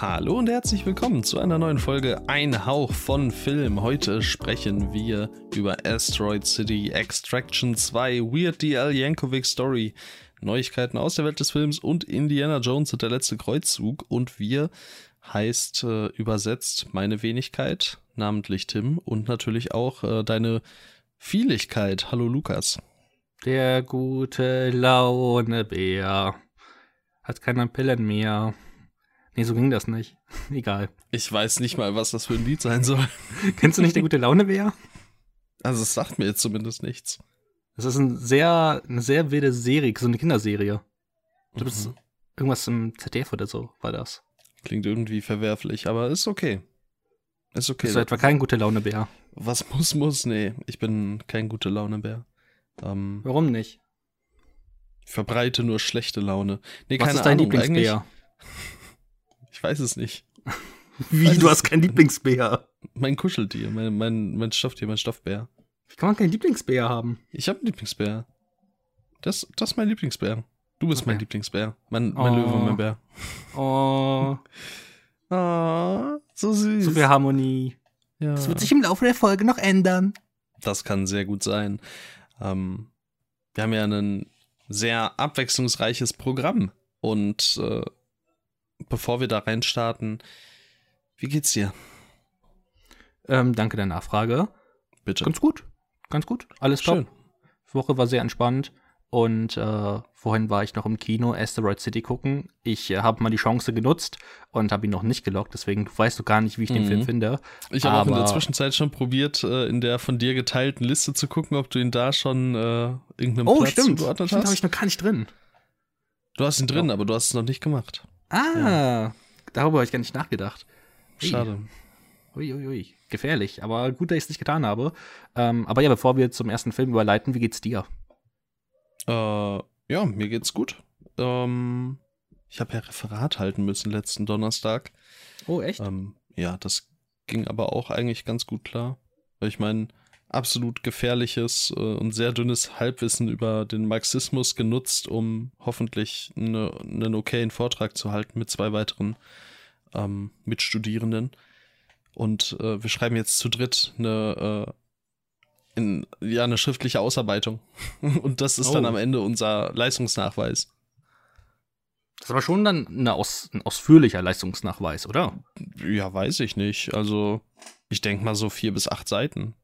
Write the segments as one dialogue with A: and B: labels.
A: Hallo und herzlich willkommen zu einer neuen Folge Ein Hauch von Film. Heute sprechen wir über Asteroid City, Extraction 2, Weird DL Yankovic Story, Neuigkeiten aus der Welt des Films und Indiana Jones und der letzte Kreuzzug. Und wir heißt äh, übersetzt meine Wenigkeit, namentlich Tim, und natürlich auch äh, deine Vieligkeit. Hallo Lukas.
B: Der gute Launebär hat keine Pillen mehr. Nee, so ging das nicht. Egal.
A: Ich weiß nicht mal, was das für ein Lied sein soll.
B: Kennst du nicht der gute Launebär?
A: Also es sagt mir jetzt zumindest nichts.
B: Das ist ein sehr, eine sehr wilde Serie, so eine Kinderserie. Du bist
A: Mhm.
B: irgendwas im ZDF oder so, war das.
A: Klingt irgendwie verwerflich, aber ist okay. Ist okay.
B: Bist du etwa kein guter Launebär?
A: Was muss, muss? Nee, ich bin kein gute Launebär. Ähm,
B: Warum nicht?
A: ich verbreite nur schlechte Laune. Nee,
B: Was
A: keine
B: ist dein
A: Ahnung,
B: Lieblingsbär?
A: eigentlich- Ich weiß es nicht.
B: Wie,
A: Weiß
B: du hast kein Lieblingsbär?
A: Mein Kuscheltier, mein, mein, mein Stofftier, mein Stoffbär.
B: Wie kann man keinen Lieblingsbär haben?
A: Ich habe einen Lieblingsbär. Das, das ist mein Lieblingsbär. Du bist mein
B: Okay.
A: Lieblingsbär. Mein, mein
B: Oh.
A: Löwe, mein Bär.
B: Oh,
A: Ah, so süß.
B: so viel Harmonie.
A: ja.
B: Das wird sich im Laufe der Folge noch ändern.
A: Das kann sehr gut sein. Ähm, wir haben ja ein sehr abwechslungsreiches Programm. Und äh, bevor wir da reinstarten, wie geht's dir?
B: Ähm, danke der Nachfrage.
A: Bitte.
B: Ganz gut. Ganz gut. Alles top.
A: Schön.
B: Die Woche war sehr entspannt. Und äh, vorhin war ich noch im Kino Asteroid City gucken. Ich äh, habe mal die Chance genutzt und habe ihn noch nicht gelockt. Deswegen weißt du gar nicht, wie ich den
A: Mhm.
B: Film finde.
A: Ich habe auch in der Zwischenzeit schon probiert, äh, in der von dir geteilten Liste zu gucken, ob du ihn da schon äh, irgendeinem
B: Oh,
A: Platz
B: stimmt.
A: zugeordnet
B: Stimmt, habe
A: hast.
B: ich noch gar nicht drin.
A: Du hast ihn drin, aber du hast es noch nicht gemacht.
B: Ah, darüber habe ich gar nicht nachgedacht. Ui.
A: Schade.
B: Uiuiui, ui, ui. gefährlich. Aber gut, dass ich es nicht getan habe. Ähm, aber ja, bevor wir zum ersten Film überleiten, wie geht's dir?
A: Äh, ja, mir geht's gut. Ähm, ich habe ja Referat halten müssen letzten Donnerstag.
B: Oh, echt?
A: Ähm, ja, das ging aber auch eigentlich ganz gut klar. Weil ich mein absolut gefährliches äh, und sehr dünnes Halbwissen über den Marxismus genutzt, um hoffentlich eine, einen okayen Vortrag zu halten mit zwei weiteren ähm, Mitstudierenden. Und äh, wir schreiben jetzt zu dritt eine, äh, in, ja, eine schriftliche Ausarbeitung. und das ist dann
B: Oh.
A: am Ende unser Leistungsnachweis.
B: Das ist aber schon dann eine aus, ein ausführlicher Leistungsnachweis, oder?
A: Ja, weiß ich nicht. Also, ich denke mal so vier bis acht Seiten.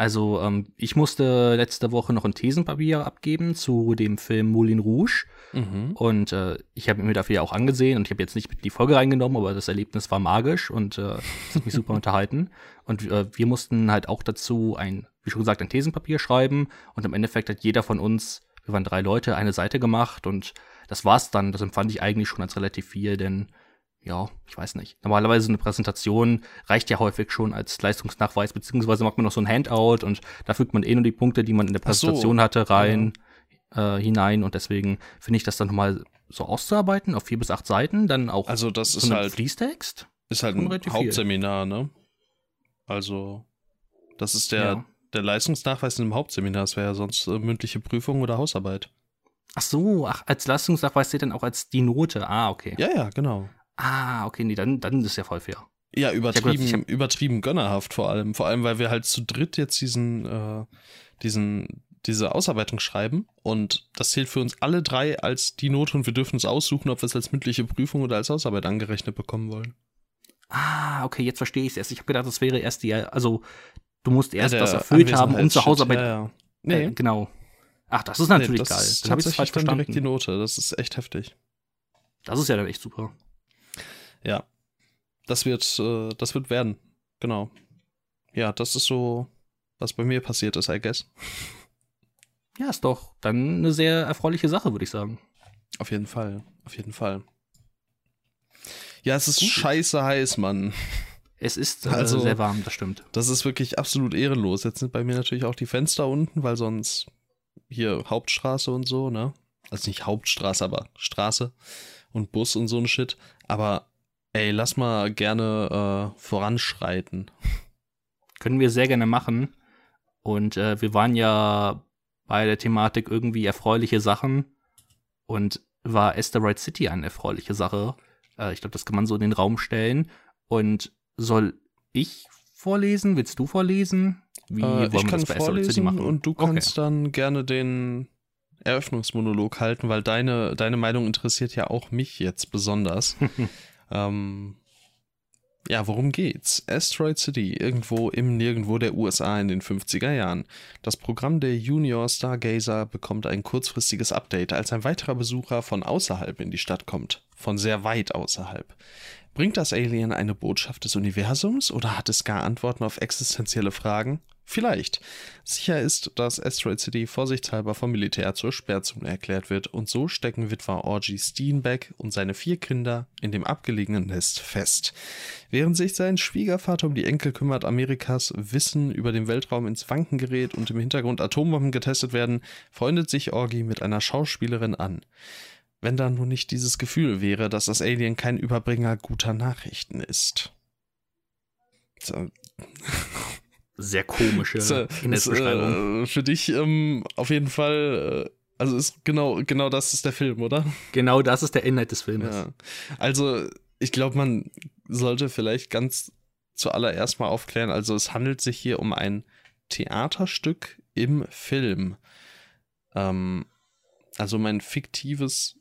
B: Also, ähm, ich musste letzte Woche noch ein Thesenpapier abgeben zu dem Film Moulin Rouge.
A: Mhm.
B: Und äh, ich habe mir dafür ja auch angesehen und ich habe jetzt nicht mit in die Folge reingenommen, aber das Erlebnis war magisch und äh, hat mich super unterhalten. Und äh, wir mussten halt auch dazu ein, wie schon gesagt, ein Thesenpapier schreiben und im Endeffekt hat jeder von uns, wir waren drei Leute, eine Seite gemacht und das war's dann. Das empfand ich eigentlich schon als relativ viel, denn ja, ich weiß nicht. Normalerweise eine Präsentation reicht ja häufig schon als Leistungsnachweis, beziehungsweise macht man noch so ein Handout und da fügt man eh nur die Punkte, die man in der
A: Ach so.
B: Präsentation hatte, rein, äh, hinein und deswegen finde ich das dann nochmal so auszuarbeiten auf vier bis acht Seiten, dann auch
A: Also, das
B: so
A: ist halt,
B: Fließtext.
A: ist halt ein. Hauptseminar, ne? Also, das ist der,
B: Ja.
A: der Leistungsnachweis in einem Hauptseminar. Das wäre ja sonst äh, mündliche Prüfung oder Hausarbeit.
B: Ach so, ach, als Leistungsnachweis steht dann auch als die Note. Ah, okay.
A: Ja, ja, genau.
B: Ah, okay, nee, dann, dann ist es ja voll fair.
A: Ja, übertrieben,
B: gedacht, ich hab-
A: übertrieben gönnerhaft vor allem. Vor allem, weil wir halt zu dritt jetzt diesen, äh, diesen, diese Ausarbeitung schreiben. Und das zählt für uns alle drei als die Note und wir dürfen uns aussuchen, ob wir es als mündliche Prüfung oder als Hausarbeit angerechnet bekommen wollen.
B: Ah, okay, jetzt verstehe ich es erst. Ich habe gedacht, das wäre erst die, also du musst erst
A: Ja,
B: das erfüllt haben, um zur Hausarbeit.
A: Ja, ja. Nee,
B: Äh, genau. Ach, das ist natürlich
A: nee, das
B: geil. Dann habe ich falsch
A: dann direkt die
B: verstanden.
A: Note. Das ist echt heftig.
B: Das ist ja dann echt super.
A: Ja. Das wird, äh, das wird werden. Genau. Ja, das ist so, was bei mir passiert ist, I guess.
B: Ja, ist doch dann eine sehr erfreuliche Sache, würde ich sagen.
A: Auf jeden Fall. Auf jeden Fall. Ja, es ist
B: Gut.
A: scheiße heiß, Mann.
B: Es ist äh,
A: Also-
B: sehr warm, das stimmt.
A: Das ist wirklich absolut ehrenlos. Jetzt sind bei mir natürlich auch die Fenster unten, weil sonst hier Hauptstraße und so, ne? Also nicht Hauptstraße, aber Straße und Bus und so ein Shit. Aber ey, lass mal gerne äh, voranschreiten.
B: Können wir sehr gerne machen. Und äh, wir waren ja bei der Thematik irgendwie erfreuliche Sachen. Und war Asteroid City eine erfreuliche Sache. Äh, ich glaube, das kann man so in den Raum stellen. Und soll ich vorlesen? Willst du vorlesen?
A: Wie äh, ich kann vorlesen und du kannst okay. dann gerne den Eröffnungsmonolog halten, weil deine, deine Meinung interessiert ja auch mich jetzt besonders. ähm, ja, worum geht's? Asteroid City, irgendwo im Nirgendwo der USA in den 50er Jahren. Das Programm der Junior Stargazer bekommt ein kurzfristiges Update, als ein weiterer Besucher von außerhalb in die Stadt kommt. Von sehr weit außerhalb. Bringt das Alien eine Botschaft des Universums oder hat es gar Antworten auf existenzielle Fragen? Vielleicht. Sicher ist, dass Asteroid City vorsichtshalber vom Militär zur Sperrzone erklärt wird und so stecken Witwer Orgy Steenbeck und seine vier Kinder in dem abgelegenen Nest fest. Während sich sein Schwiegervater um die Enkel kümmert, Amerikas Wissen über den Weltraum ins Wanken gerät und im Hintergrund Atombomben getestet werden, freundet sich Orgy mit einer Schauspielerin an. Wenn da nur nicht dieses Gefühl wäre, dass das Alien kein Überbringer guter Nachrichten ist. So
B: sehr komische
A: so, Inhaltsbeschreibung. Äh, für dich ähm, auf jeden Fall, äh, also ist genau, genau das ist der Film, oder?
B: Genau das ist der Inhalt des Filmes. Ja.
A: Also, ich glaube, man sollte vielleicht ganz zuallererst mal aufklären, also es handelt sich hier um ein Theaterstück im Film. Ähm, also um ein fiktives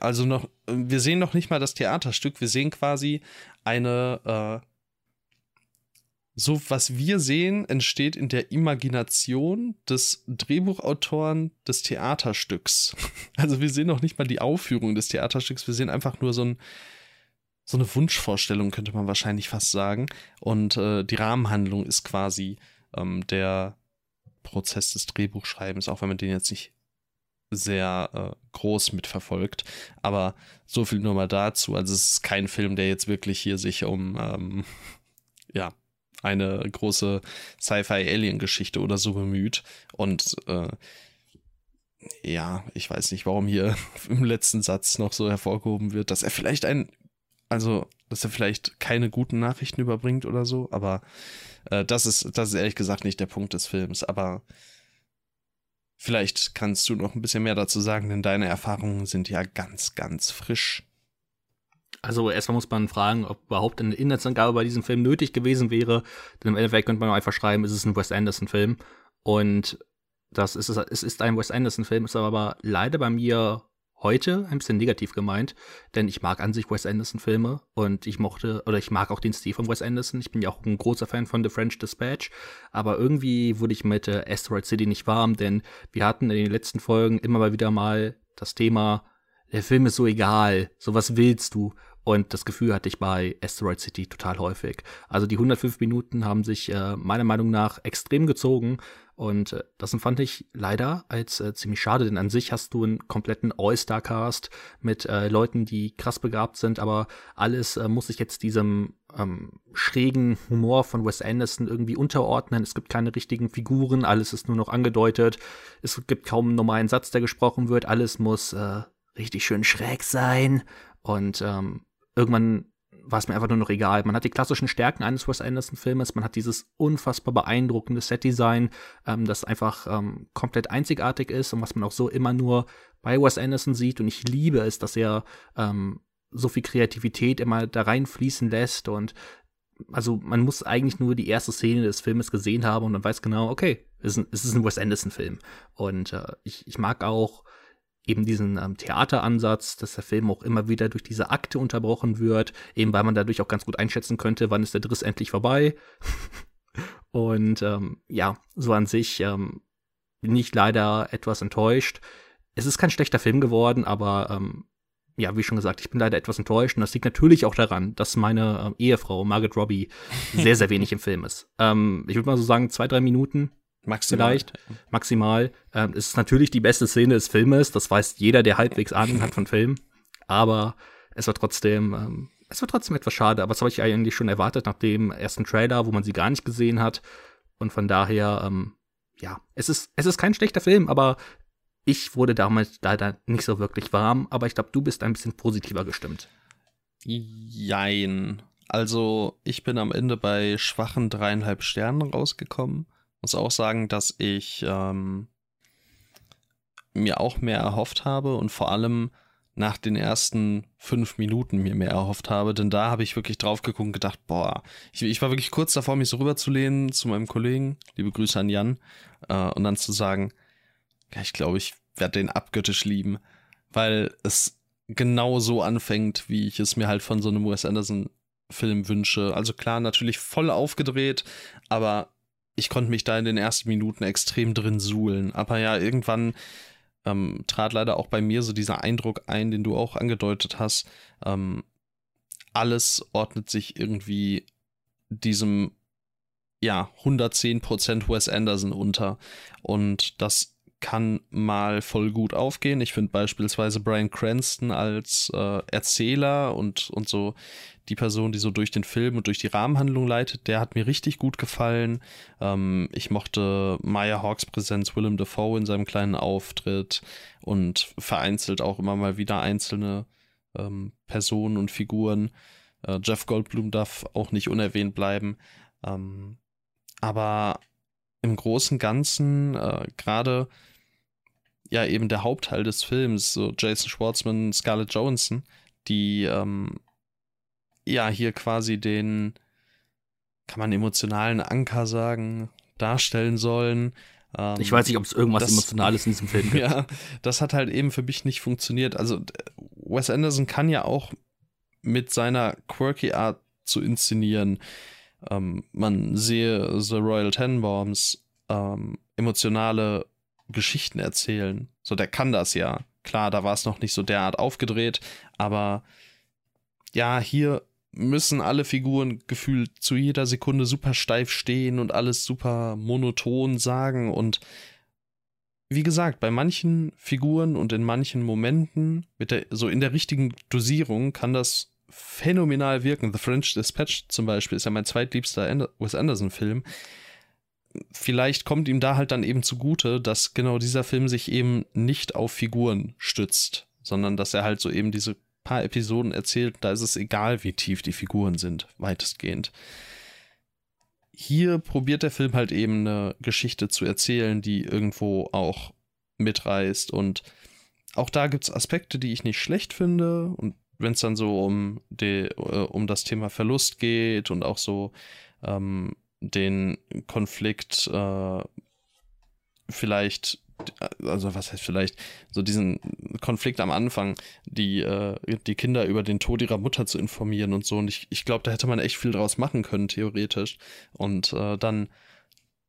A: also noch, wir sehen noch nicht mal das Theaterstück, wir sehen quasi eine äh, so was wir sehen, entsteht in der Imagination des Drehbuchautoren des Theaterstücks. Also wir sehen noch nicht mal die Aufführung des Theaterstücks, wir sehen einfach nur so, ein, so eine Wunschvorstellung, könnte man wahrscheinlich fast sagen. Und äh, die Rahmenhandlung ist quasi ähm, der Prozess des Drehbuchschreibens, auch wenn man den jetzt nicht sehr äh, groß mitverfolgt. Aber so viel nur mal dazu. Also es ist kein Film, der jetzt wirklich hier sich um ähm, ja, eine große Sci-Fi-Alien-Geschichte oder so bemüht. Und äh, ja, ich weiß nicht, warum hier im letzten Satz noch so hervorgehoben wird, dass er vielleicht ein, also, dass er vielleicht keine guten Nachrichten überbringt oder so, aber äh, das ist, das ist ehrlich gesagt nicht der Punkt des Films, aber vielleicht kannst du noch ein bisschen mehr dazu sagen, denn deine Erfahrungen sind ja ganz, ganz frisch.
B: Also erstmal muss man fragen, ob überhaupt eine Inhaltsangabe bei diesem Film nötig gewesen wäre. Denn im Endeffekt könnte man einfach schreiben, es ist ein Wes Anderson-Film. Und das ist es, es ist ein Wes Anderson-Film, ist aber leider bei mir heute ein bisschen negativ gemeint, denn ich mag an sich Wes Anderson-Filme und ich mochte, oder ich mag auch den Stil von Wes Anderson. Ich bin ja auch ein großer Fan von The French Dispatch, aber irgendwie wurde ich mit äh, Asteroid City nicht warm, denn wir hatten in den letzten Folgen immer mal wieder mal das Thema, der Film ist so egal, so was willst du? Und das Gefühl hatte ich bei Asteroid City total häufig. Also die 105 Minuten haben sich äh, meiner Meinung nach extrem gezogen. Und äh, das empfand ich leider als äh, ziemlich schade, denn an sich hast du einen kompletten All-Star-Cast mit äh, Leuten, die krass begabt sind, aber alles äh, muss sich jetzt diesem ähm, schrägen Humor von Wes Anderson irgendwie unterordnen. Es gibt keine richtigen Figuren, alles ist nur noch angedeutet. Es gibt kaum einen normalen Satz, der gesprochen wird. Alles muss äh, richtig schön schräg sein. Und ähm, irgendwann war es mir einfach nur noch egal. Man hat die klassischen Stärken eines Wes Anderson-Filmes, man hat dieses unfassbar beeindruckende Setdesign, ähm, das einfach ähm, komplett einzigartig ist und was man auch so immer nur bei Wes Anderson sieht. Und ich liebe es, dass er ähm, so viel Kreativität immer da reinfließen lässt und also man muss eigentlich nur die erste Szene des Filmes gesehen haben und man weiß genau, okay, es ist ein, es ist ein Wes Anderson-Film. Und äh, ich, ich mag auch eben diesen ähm, Theateransatz, dass der Film auch immer wieder durch diese Akte unterbrochen wird, eben weil man dadurch auch ganz gut einschätzen könnte, wann ist der Driss endlich vorbei. Und ähm, ja, so an sich ähm, bin ich leider etwas enttäuscht. Es ist kein schlechter Film geworden, aber ähm, ja, wie schon gesagt, ich bin leider etwas enttäuscht und das liegt natürlich auch daran, dass meine äh, Ehefrau Margaret Robbie sehr, sehr wenig im Film ist. Ähm, ich würde mal so sagen, zwei, drei Minuten Maximal. Vielleicht, maximal. Ähm, es ist natürlich die beste Szene des Filmes, das weiß jeder, der halbwegs Ahnung hat von Film. Aber es war trotzdem, ähm, es war trotzdem etwas schade, aber das habe ich eigentlich schon erwartet nach dem ersten Trailer, wo man sie gar nicht gesehen hat. Und von daher, ähm, ja, es ist, es ist kein schlechter Film, aber ich wurde damals leider nicht so wirklich warm, aber ich glaube, du bist ein bisschen positiver gestimmt.
A: Jein. Also, ich bin am Ende bei schwachen dreieinhalb Sternen rausgekommen. Muss auch sagen, dass ich ähm, mir auch mehr erhofft habe und vor allem nach den ersten fünf Minuten mir mehr erhofft habe, denn da habe ich wirklich drauf geguckt und gedacht, boah, ich, ich, war wirklich kurz davor, mich so rüberzulehnen zu meinem Kollegen, liebe Grüße an Jan, äh, und dann zu sagen, ja, ich glaube, ich werde den abgöttisch lieben, weil es genau so anfängt, wie ich es mir halt von so einem Wes Anderson Film wünsche. Also klar, natürlich voll aufgedreht, aber ich konnte mich da in den ersten Minuten extrem drin suhlen. Aber ja, irgendwann ähm, trat leider auch bei mir so dieser Eindruck ein, den du auch angedeutet hast. Ähm, alles ordnet sich irgendwie diesem, ja, 110% Wes Anderson unter. Und das kann mal voll gut aufgehen. Ich finde beispielsweise Brian Cranston als äh, Erzähler und, und so die Person, die so durch den Film und durch die Rahmenhandlung leitet, der hat mir richtig gut gefallen. Ähm, ich mochte Maya Hawks Präsenz, Willem Dafoe in seinem kleinen Auftritt und vereinzelt auch immer mal wieder einzelne ähm, Personen und Figuren. Äh, Jeff Goldblum darf auch nicht unerwähnt bleiben. Ähm, aber im Großen Ganzen, äh, gerade ja eben der Hauptteil des Films, so Jason Schwartzman, Scarlett Johansson, die ähm, ja hier quasi den, kann man emotionalen Anker sagen, darstellen sollen.
B: Ähm, ich weiß nicht, ob es irgendwas das, Emotionales in diesem Film gibt.
A: Ja, das hat halt eben für mich nicht funktioniert. Also Wes Anderson kann ja auch mit seiner quirky Art zu inszenieren. Ähm, man sehe The Royal Tenenbaums ähm, emotionale Geschichten erzählen. So, der kann das ja. Klar, da war es noch nicht so derart aufgedreht, aber ja, hier müssen alle Figuren gefühlt zu jeder Sekunde super steif stehen und alles super monoton sagen und wie gesagt, bei manchen Figuren und in manchen Momenten, mit der, so in der richtigen Dosierung, kann das phänomenal wirken. The French Dispatch zum Beispiel ist ja mein zweitliebster Wes Anderson-Film vielleicht kommt ihm da halt dann eben zugute, dass genau dieser Film sich eben nicht auf Figuren stützt, sondern dass er halt so eben diese paar Episoden erzählt, da ist es egal, wie tief die Figuren sind, weitestgehend. Hier probiert der Film halt eben eine Geschichte zu erzählen, die irgendwo auch mitreißt und auch da gibt es Aspekte, die ich nicht schlecht finde und wenn es dann so um, die, äh, um das Thema Verlust geht und auch so ähm, den Konflikt äh, vielleicht, also was heißt vielleicht, so diesen Konflikt am Anfang, die, äh, die Kinder über den Tod ihrer Mutter zu informieren und so. Und ich, ich glaube, da hätte man echt viel draus machen können, theoretisch. Und äh, dann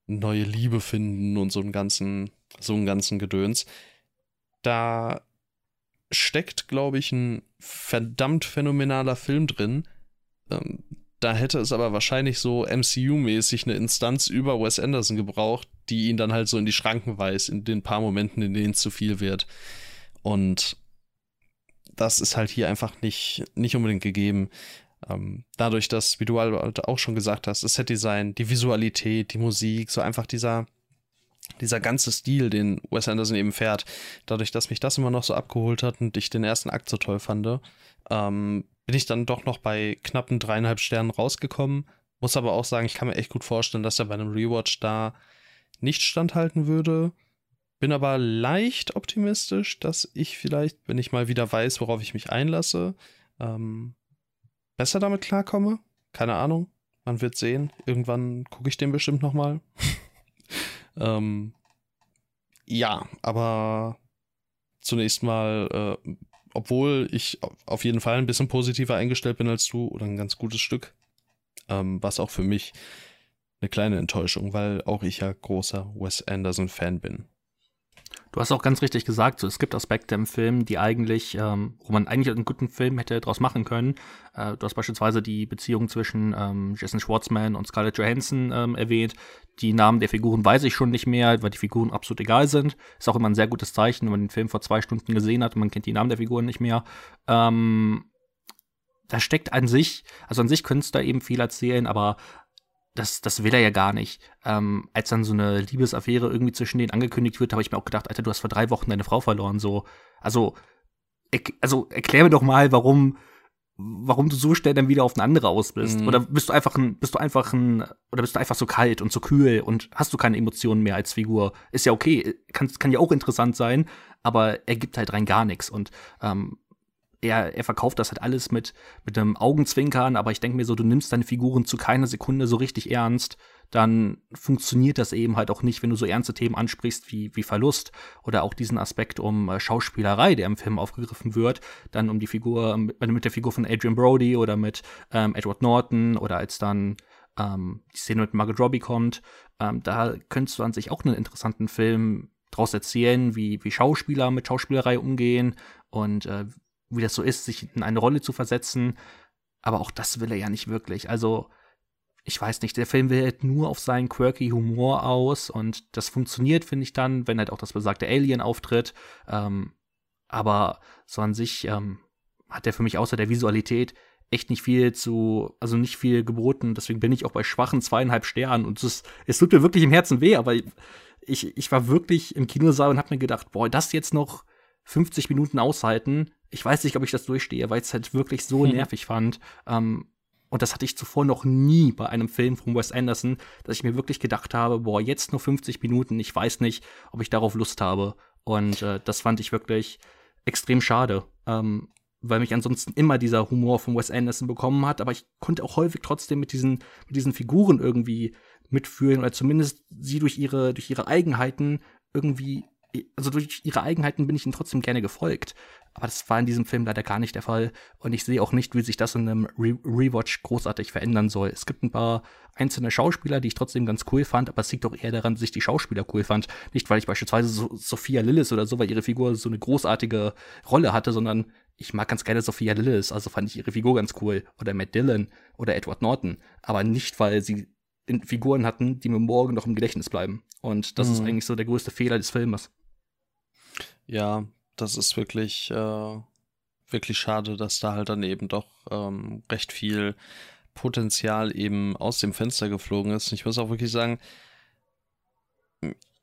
A: neue Liebe finden und so einen ganzen, so einen ganzen Gedöns. Da steckt, glaube ich, ein verdammt phänomenaler Film drin, ähm, da hätte es aber wahrscheinlich so MCU-mäßig eine Instanz über Wes Anderson gebraucht, die ihn dann halt so in die Schranken weist, in den paar Momenten, in denen es zu viel wird. Und das ist halt hier einfach nicht, nicht unbedingt gegeben. Ähm, dadurch, dass, wie du halt auch schon gesagt hast, das Setdesign, die Visualität, die Musik, so einfach dieser, dieser ganze Stil, den Wes Anderson eben fährt, dadurch, dass mich das immer noch so abgeholt hat und ich den ersten Akt so toll fand, ähm, bin ich dann doch noch bei knappen dreieinhalb Sternen rausgekommen. Muss aber auch sagen, ich kann mir echt gut vorstellen, dass er bei einem Rewatch da nicht standhalten würde. Bin aber leicht optimistisch, dass ich vielleicht, wenn ich mal wieder weiß, worauf ich mich einlasse, ähm, besser damit klarkomme. Keine Ahnung. Man wird sehen. Irgendwann gucke ich den bestimmt nochmal. ähm, ja, aber zunächst mal äh, obwohl ich auf jeden Fall ein bisschen positiver eingestellt bin als du oder ein ganz gutes Stück, ähm, was auch für mich eine kleine Enttäuschung, weil auch ich ja großer Wes Anderson-Fan bin.
B: Du hast auch ganz richtig gesagt, so, es gibt Aspekte im Film, die eigentlich, ähm, wo man eigentlich einen guten Film hätte daraus machen können. Äh, du hast beispielsweise die Beziehung zwischen ähm, Jason Schwartzman und Scarlett Johansson ähm, erwähnt. Die Namen der Figuren weiß ich schon nicht mehr, weil die Figuren absolut egal sind. Ist auch immer ein sehr gutes Zeichen, wenn man den Film vor zwei Stunden gesehen hat und man kennt die Namen der Figuren nicht mehr. Ähm, da steckt an sich, also an sich könntest du da eben viel erzählen, aber das, das will er ja gar nicht. Ähm, als dann so eine Liebesaffäre irgendwie zwischen denen angekündigt wird, habe ich mir auch gedacht, Alter, du hast vor drei Wochen deine Frau verloren. So, also, er, also erklär mir doch mal, warum, warum du so schnell dann wieder auf eine andere aus bist. Mhm. Oder bist du einfach ein, bist du einfach ein, oder bist du einfach so kalt und so kühl und hast du keine Emotionen mehr als Figur? Ist ja okay, kann, kann ja auch interessant sein, aber er gibt halt rein gar nichts. Und ähm, er, er verkauft das halt alles mit, mit einem Augenzwinkern, aber ich denke mir so, du nimmst deine Figuren zu keiner Sekunde so richtig ernst, dann funktioniert das eben halt auch nicht, wenn du so ernste Themen ansprichst wie, wie Verlust oder auch diesen Aspekt um äh, Schauspielerei, der im Film aufgegriffen wird, dann um die Figur, mit, mit der Figur von Adrian Brody oder mit ähm, Edward Norton oder als dann ähm, die Szene mit Margot Robbie kommt, ähm, da könntest du an sich auch einen interessanten Film draus erzählen, wie, wie Schauspieler mit Schauspielerei umgehen und äh, wie das so ist, sich in eine Rolle zu versetzen. Aber auch das will er ja nicht wirklich. Also, ich weiß nicht, der Film wählt nur auf seinen quirky Humor aus und das funktioniert, finde ich dann, wenn halt auch das besagte Alien auftritt. Ähm, aber so an sich ähm, hat der für mich außer der Visualität echt nicht viel zu, also nicht viel geboten. Deswegen bin ich auch bei schwachen zweieinhalb Sternen und es, es tut mir wirklich im Herzen weh, aber ich, ich war wirklich im Kinosaal und habe mir gedacht, boah, das jetzt noch 50 Minuten aushalten. Ich weiß nicht, ob ich das durchstehe, weil ich es halt wirklich so hm. nervig fand. Ähm, und das hatte ich zuvor noch nie bei einem Film von Wes Anderson, dass ich mir wirklich gedacht habe, boah, jetzt nur 50 Minuten, ich weiß nicht, ob ich darauf Lust habe. Und äh, das fand ich wirklich extrem schade, ähm, weil mich ansonsten immer dieser Humor von Wes Anderson bekommen hat, aber ich konnte auch häufig trotzdem mit diesen, mit diesen Figuren irgendwie mitfühlen oder zumindest sie durch ihre, durch ihre Eigenheiten irgendwie also durch ihre Eigenheiten bin ich ihnen trotzdem gerne gefolgt. Aber das war in diesem Film leider gar nicht der Fall. Und ich sehe auch nicht, wie sich das in einem Re Rewatch großartig verändern soll. Es gibt ein paar einzelne Schauspieler, die ich trotzdem ganz cool fand, aber es liegt doch eher daran, dass ich die Schauspieler cool fand. Nicht, weil ich beispielsweise so Sophia Lillis oder so, weil ihre Figur so eine großartige Rolle hatte, sondern ich mag ganz gerne Sophia Lillis, also fand ich ihre Figur ganz cool. Oder Matt Dillon oder Edward Norton. Aber nicht, weil sie Figuren hatten, die mir morgen noch im Gedächtnis bleiben. Und das mhm. ist eigentlich so der größte Fehler des Filmes.
A: Ja, das ist wirklich, äh, wirklich schade, dass da halt dann eben doch ähm, recht viel Potenzial eben aus dem Fenster geflogen ist. Ich muss auch wirklich sagen,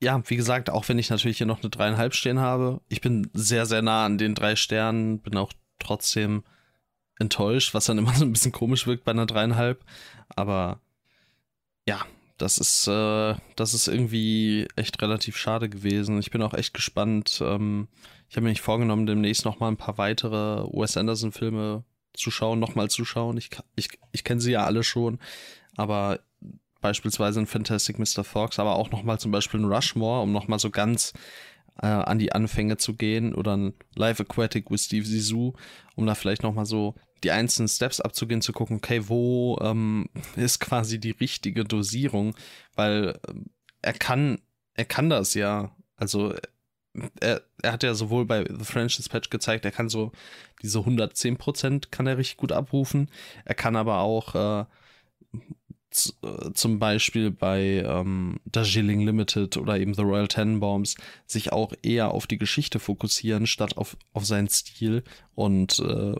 A: ja, wie gesagt, auch wenn ich natürlich hier noch eine dreieinhalb stehen habe, ich bin sehr, sehr nah an den drei Sternen, bin auch trotzdem enttäuscht, was dann immer so ein bisschen komisch wirkt bei einer dreieinhalb. Aber ja, das ist, äh, das ist irgendwie echt relativ schade gewesen. Ich bin auch echt gespannt. Ähm, ich habe mir nicht vorgenommen, demnächst noch mal ein paar weitere Wes Anderson-Filme zu schauen, nochmal zu schauen. Ich, ich, ich kenne sie ja alle schon, aber beispielsweise ein Fantastic Mr. Fox, aber auch nochmal zum Beispiel ein Rushmore, um nochmal so ganz äh, an die Anfänge zu gehen oder ein Live Aquatic with Steve Zissou, um da vielleicht nochmal so die einzelnen Steps abzugehen, zu gucken, okay, wo ähm, ist quasi die richtige Dosierung, weil äh, er kann, er kann das ja, also er, er hat ja sowohl bei The French Dispatch gezeigt, er kann so diese 110% kann er richtig gut abrufen, er kann aber auch äh, äh, zum Beispiel bei ähm, Darjeeling Limited oder eben The Royal Tenenbaums sich auch eher auf die Geschichte fokussieren, statt auf, auf seinen Stil. Und äh,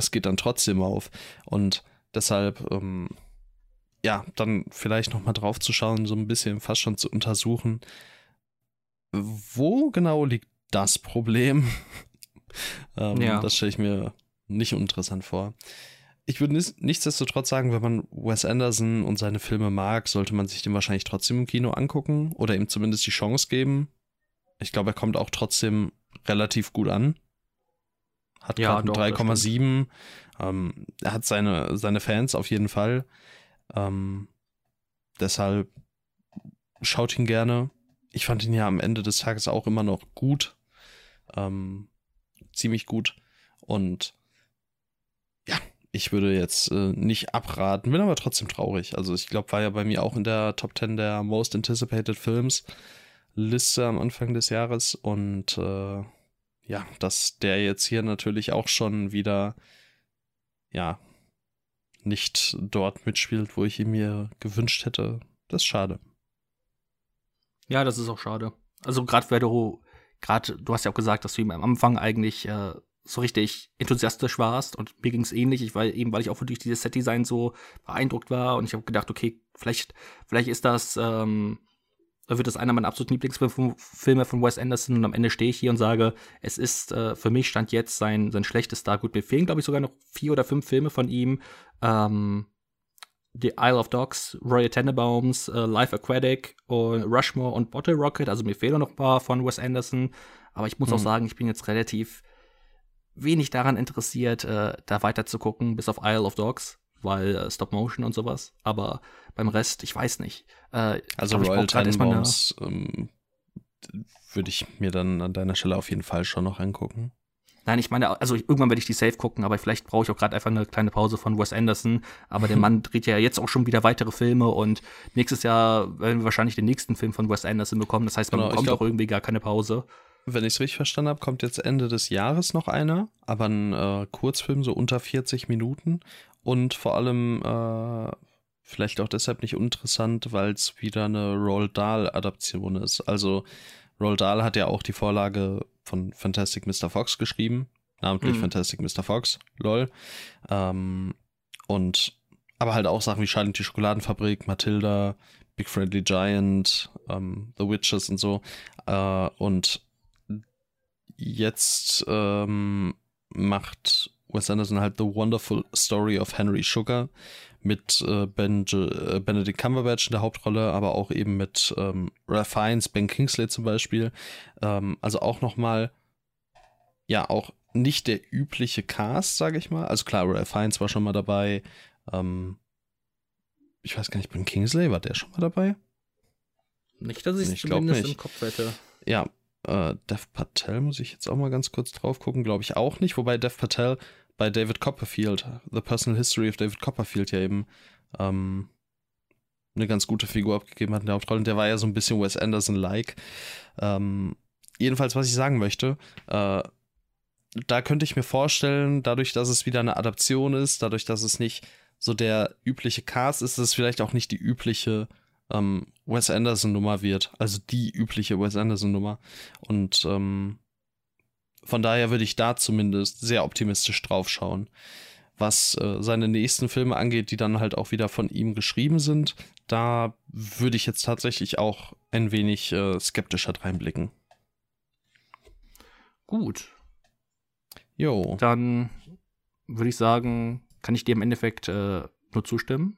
A: es geht dann trotzdem auf. Und deshalb, ähm, ja, dann vielleicht nochmal drauf zu schauen, so ein bisschen fast schon zu untersuchen, wo genau liegt das Problem? ähm, ja. Das stelle ich mir nicht uninteressant vor. Ich würde nichtsdestotrotz sagen, wenn man Wes Anderson und seine Filme mag, sollte man sich den wahrscheinlich trotzdem im Kino angucken oder ihm zumindest die Chance geben. Ich glaube, er kommt auch trotzdem relativ gut an. Hat ja, 3,7. Ähm, er hat seine, seine Fans auf jeden Fall. Ähm, deshalb schaut ihn gerne. Ich fand ihn ja am Ende des Tages auch immer noch gut. Ähm, ziemlich gut. Und ja, ich würde jetzt äh, nicht abraten, bin aber trotzdem traurig. Also ich glaube, war ja bei mir auch in der Top 10 der Most Anticipated Films Liste am Anfang des Jahres und äh, ja, dass der jetzt hier natürlich auch schon wieder, ja, nicht dort mitspielt, wo ich ihn mir gewünscht hätte. Das ist schade.
B: Ja, das ist auch schade. Also gerade du, gerade, du hast ja auch gesagt, dass du ihm am Anfang eigentlich äh, so richtig enthusiastisch warst und mir ging es ähnlich, ich war eben, weil ich auch durch dieses Set-Design so beeindruckt war und ich habe gedacht, okay, vielleicht, vielleicht ist das ähm, wird das einer meiner absoluten Lieblingsfilme von Wes Anderson und am Ende stehe ich hier und sage, es ist äh, für mich stand jetzt sein, sein schlechtester. Gut, mir fehlen, glaube ich, sogar noch vier oder fünf Filme von ihm. Ähm, The Isle of Dogs, Royal Tenenbaums, uh, Life Aquatic, uh, Rushmore und Bottle Rocket. Also mir fehlen noch ein paar von Wes Anderson. Aber ich muss mhm. auch sagen, ich bin jetzt relativ wenig daran interessiert, äh, da weiter zu gucken, bis auf Isle of Dogs, weil äh, Stop Motion und sowas. Aber beim Rest, ich weiß nicht. Äh,
A: also Royal Tenenbaums ähm, würde ich mir dann an deiner Stelle auf jeden Fall schon noch angucken.
B: Nein, ich meine, also irgendwann werde ich die safe gucken, aber vielleicht brauche ich auch gerade einfach eine kleine Pause von Wes Anderson. Aber der Mann dreht ja jetzt auch schon wieder weitere Filme und nächstes Jahr werden wir wahrscheinlich den nächsten Film von Wes Anderson bekommen. Das heißt, man genau, bekommt glaub, auch irgendwie gar keine Pause.
A: Wenn ich es richtig verstanden habe, kommt jetzt Ende des Jahres noch einer, aber ein äh, Kurzfilm so unter 40 Minuten und vor allem äh, vielleicht auch deshalb nicht uninteressant, weil es wieder eine Roald Dahl-Adaption ist. Also Roald Dahl hat ja auch die Vorlage von Fantastic Mr. Fox geschrieben, namentlich mhm. Fantastic Mr. Fox, lol. Ähm, und aber halt auch Sachen wie Charlie die Schokoladenfabrik, Matilda, Big Friendly Giant, ähm, The Witches und so. Äh, und jetzt ähm, macht Wes Anderson halt The Wonderful Story of Henry Sugar mit äh, ben, äh, Benedict Cumberbatch in der Hauptrolle, aber auch eben mit ähm, Ralph Fiennes, Ben Kingsley zum Beispiel. Ähm, also auch nochmal, ja, auch nicht der übliche Cast, sage ich mal. Also klar, Ralph Fiennes war schon mal dabei. Ähm, ich weiß gar nicht, Ben Kingsley, war der schon mal dabei?
B: Nicht, dass ich es zumindest nicht. im Kopf hätte.
A: Ja, äh, Dev Patel muss ich jetzt auch mal ganz kurz drauf gucken, glaube ich auch nicht. Wobei Dev Patel bei David Copperfield, The Personal History of David Copperfield, ja eben ähm, eine ganz gute Figur abgegeben hat in der Hauptrolle. Und der war ja so ein bisschen Wes Anderson-like. Ähm, jedenfalls, was ich sagen möchte, äh, da könnte ich mir vorstellen, dadurch, dass es wieder eine Adaption ist, dadurch, dass es nicht so der übliche Cast ist, dass es vielleicht auch nicht die übliche ähm, Wes Anderson-Nummer wird. Also die übliche Wes Anderson-Nummer. Und ähm, von daher würde ich da zumindest sehr optimistisch drauf schauen. Was äh, seine nächsten Filme angeht, die dann halt auch wieder von ihm geschrieben sind, da würde ich jetzt tatsächlich auch ein wenig äh, skeptischer reinblicken.
B: Gut. Jo. Dann würde ich sagen, kann ich dir im Endeffekt äh, nur zustimmen.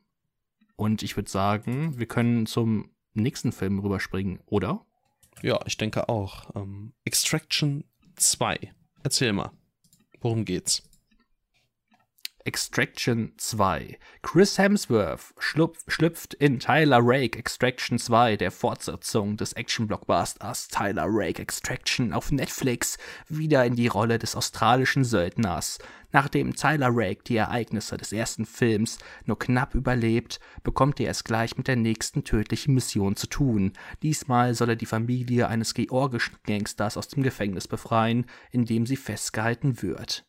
B: Und ich würde sagen, wir können zum nächsten Film rüberspringen, oder?
A: Ja, ich denke auch. Ähm, Extraction 2. Erzähl mal, worum geht's?
B: Extraction 2. Chris Hemsworth schlüpft in Tyler Rake Extraction 2, der Fortsetzung des Action-Blockbusters Tyler Rake Extraction auf Netflix, wieder in die Rolle des australischen Söldners. Nachdem Tyler Rake die Ereignisse des ersten Films nur knapp überlebt, bekommt er es gleich mit der nächsten tödlichen Mission zu tun. Diesmal soll er die Familie eines georgischen Gangsters aus dem Gefängnis befreien, in dem sie festgehalten wird.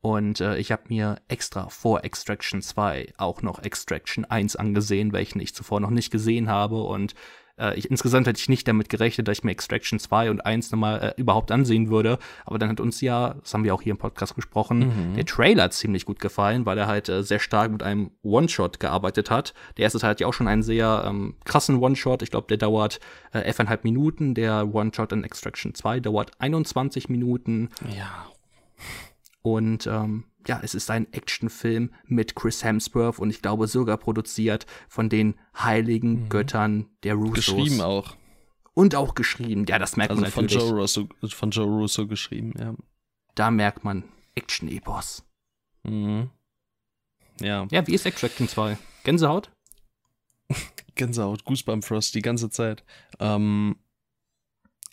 B: Und äh, ich habe mir extra vor Extraction 2 auch noch Extraction 1 angesehen, welchen ich zuvor noch nicht gesehen habe. Und äh, ich, insgesamt hätte ich nicht damit gerechnet, dass ich mir Extraction 2 und 1 nochmal äh, überhaupt ansehen würde. Aber dann hat uns ja, das haben wir auch hier im Podcast gesprochen, mhm. der Trailer ziemlich gut gefallen, weil er halt äh, sehr stark mit einem One-Shot gearbeitet hat. Der erste Teil hat ja auch schon einen sehr ähm, krassen One-Shot. Ich glaube, der dauert äh, 11,5 Minuten. Der One-Shot in Extraction 2 dauert 21 Minuten.
A: Ja.
B: Und ähm, ja, es ist ein Actionfilm mit Chris Hemsworth und ich glaube sogar produziert von den heiligen mhm. Göttern der Russos.
A: Geschrieben auch.
B: Und auch geschrieben, ja, das merkt also man
A: natürlich. Von Joe, Russo, von Joe Russo geschrieben, ja.
B: Da merkt man Action-Epos.
A: Mhm. Ja.
B: Ja, wie ist Extraction 2? Gänsehaut?
A: Gänsehaut, Goosebump Frost die ganze Zeit. Ähm,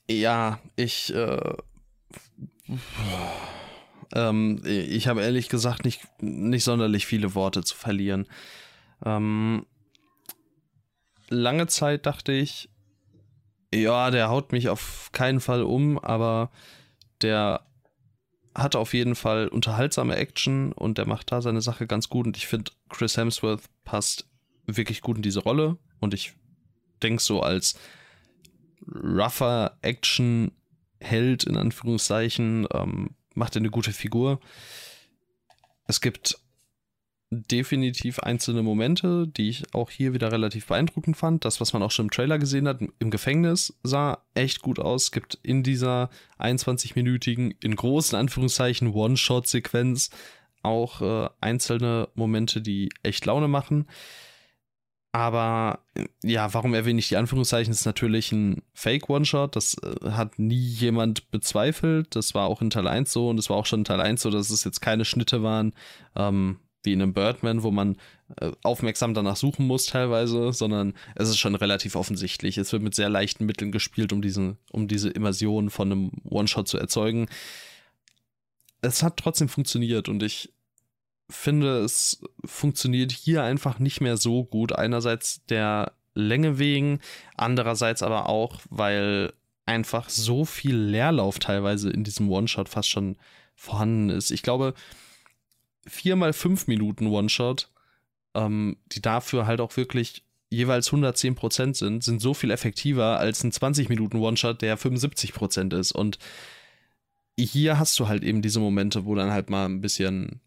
A: ja, ich äh, ähm, ich habe ehrlich gesagt nicht, nicht sonderlich viele Worte zu verlieren. Ähm, lange Zeit dachte ich, ja, der haut mich auf keinen Fall um, aber der hat auf jeden Fall unterhaltsame Action und der macht da seine Sache ganz gut. Und ich finde, Chris Hemsworth passt wirklich gut in diese Rolle. Und ich denke so als rougher Action-Held in Anführungszeichen ähm, macht er eine gute Figur. Es gibt definitiv einzelne Momente, die ich auch hier wieder relativ beeindruckend fand. Das, was man auch schon im Trailer gesehen hat, im Gefängnis sah echt gut aus. Es gibt in dieser 21-minütigen, in großen Anführungszeichen, One-Shot-Sequenz auch äh, einzelne Momente, die echt Laune machen. Aber ja, warum erwähne ich die Anführungszeichen? Das ist natürlich ein Fake-One-Shot. Das äh, hat nie jemand bezweifelt. Das war auch in Teil 1 so und es war auch schon in Teil 1 so, dass es jetzt keine Schnitte waren, ähm, wie in einem Birdman, wo man äh, aufmerksam danach suchen muss teilweise, sondern es ist schon relativ offensichtlich. Es wird mit sehr leichten Mitteln gespielt, um, diesen, um diese Immersion von einem One-Shot zu erzeugen. Es hat trotzdem funktioniert und ich finde, es funktioniert hier einfach nicht mehr so gut. Einerseits der Länge wegen, andererseits aber auch, weil einfach so viel Leerlauf teilweise in diesem One-Shot fast schon vorhanden ist. Ich glaube, vier mal fünf Minuten One-Shot, ähm, die dafür halt auch wirklich jeweils 110 Prozent sind, sind so viel effektiver als ein 20 Minuten One-Shot, der 75 Prozent ist. Und hier hast du halt eben diese Momente, wo dann halt mal ein bisschen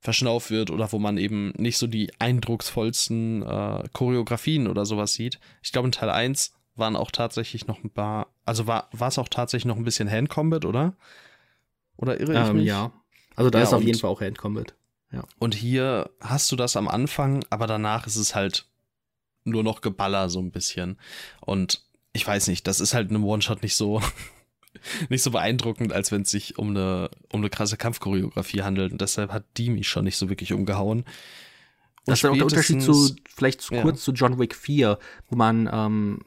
A: verschnauft wird oder wo man eben nicht so die eindrucksvollsten äh, Choreografien oder sowas sieht. Ich glaube, in Teil 1 waren auch tatsächlich noch ein paar, also war es auch tatsächlich noch ein bisschen Hand Combat, oder? Oder irre ich ähm, mich?
B: Ja. Also da ja, ist auf jeden Fall auch Hand Combat.
A: Ja. Und hier hast du das am Anfang, aber danach ist es halt nur noch Geballer so ein bisschen. Und ich weiß nicht, das ist halt in einem One-Shot nicht so, nicht so beeindruckend, als wenn es sich um eine, um eine krasse Kampfchoreografie handelt. Und deshalb hat die mich schon nicht so wirklich umgehauen. Und
B: das ist auch der Unterschied zu, vielleicht zu kurz ja. zu John Wick 4, wo man ähm,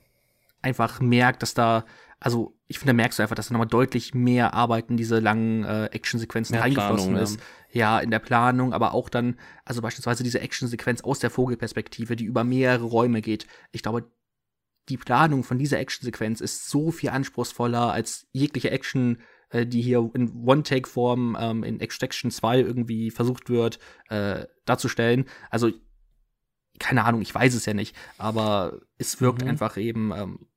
B: einfach merkt, dass da, also ich finde, da merkst du einfach, dass da nochmal deutlich mehr Arbeit in diese langen äh, Actionsequenzen eingeflossen ist. Ja. ja, in der Planung, aber auch dann, also beispielsweise diese Actionsequenz aus der Vogelperspektive, die über mehrere Räume geht. Ich glaube, die Planung von dieser Actionsequenz ist so viel anspruchsvoller als jegliche Action, äh, die hier in One-Take-Form ähm, in Extraction 2 irgendwie versucht wird äh, darzustellen. Also, keine Ahnung, ich weiß es ja nicht, aber es wirkt mhm. einfach eben ähm,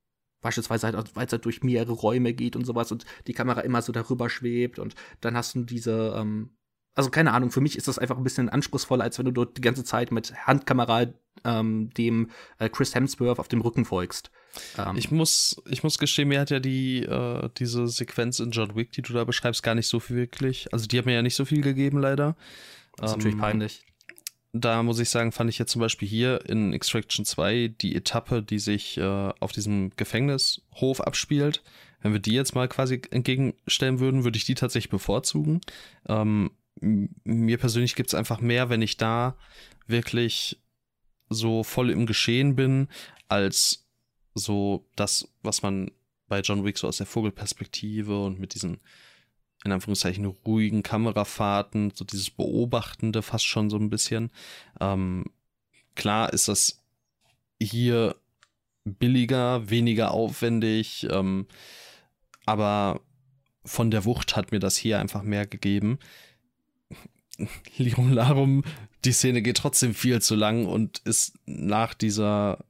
B: beispielsweise halt, weil es halt durch mehrere Räume geht und sowas und die Kamera immer so darüber schwebt und dann hast du diese ähm, also keine Ahnung, für mich ist das einfach ein bisschen anspruchsvoller, als wenn du dort die ganze Zeit mit Handkamera ähm, dem äh, Chris Hemsworth auf dem Rücken folgst.
A: Ähm, ich muss, ich muss gestehen, mir hat ja die äh, diese Sequenz in John Wick, die du da beschreibst, gar nicht so viel wirklich. Also die hat mir ja nicht so viel gegeben, leider.
B: Das ist ähm, natürlich peinlich.
A: Da muss ich sagen, fand ich jetzt zum Beispiel hier in Extraction 2 die Etappe, die sich äh, auf diesem Gefängnishof abspielt. Wenn wir die jetzt mal quasi entgegenstellen würden, würde ich die tatsächlich bevorzugen. Ähm, mir persönlich gibt es einfach mehr, wenn ich da wirklich so voll im Geschehen bin, als so das, was man bei John Wick so aus der Vogelperspektive und mit diesen, in Anführungszeichen, ruhigen Kamerafahrten, so dieses Beobachtende fast schon so ein bisschen. Ähm, klar ist das hier billiger, weniger aufwendig, ähm, aber von der Wucht hat mir das hier einfach mehr gegeben. Lirum Larum, die Szene geht trotzdem viel zu lang und ist nach dieser,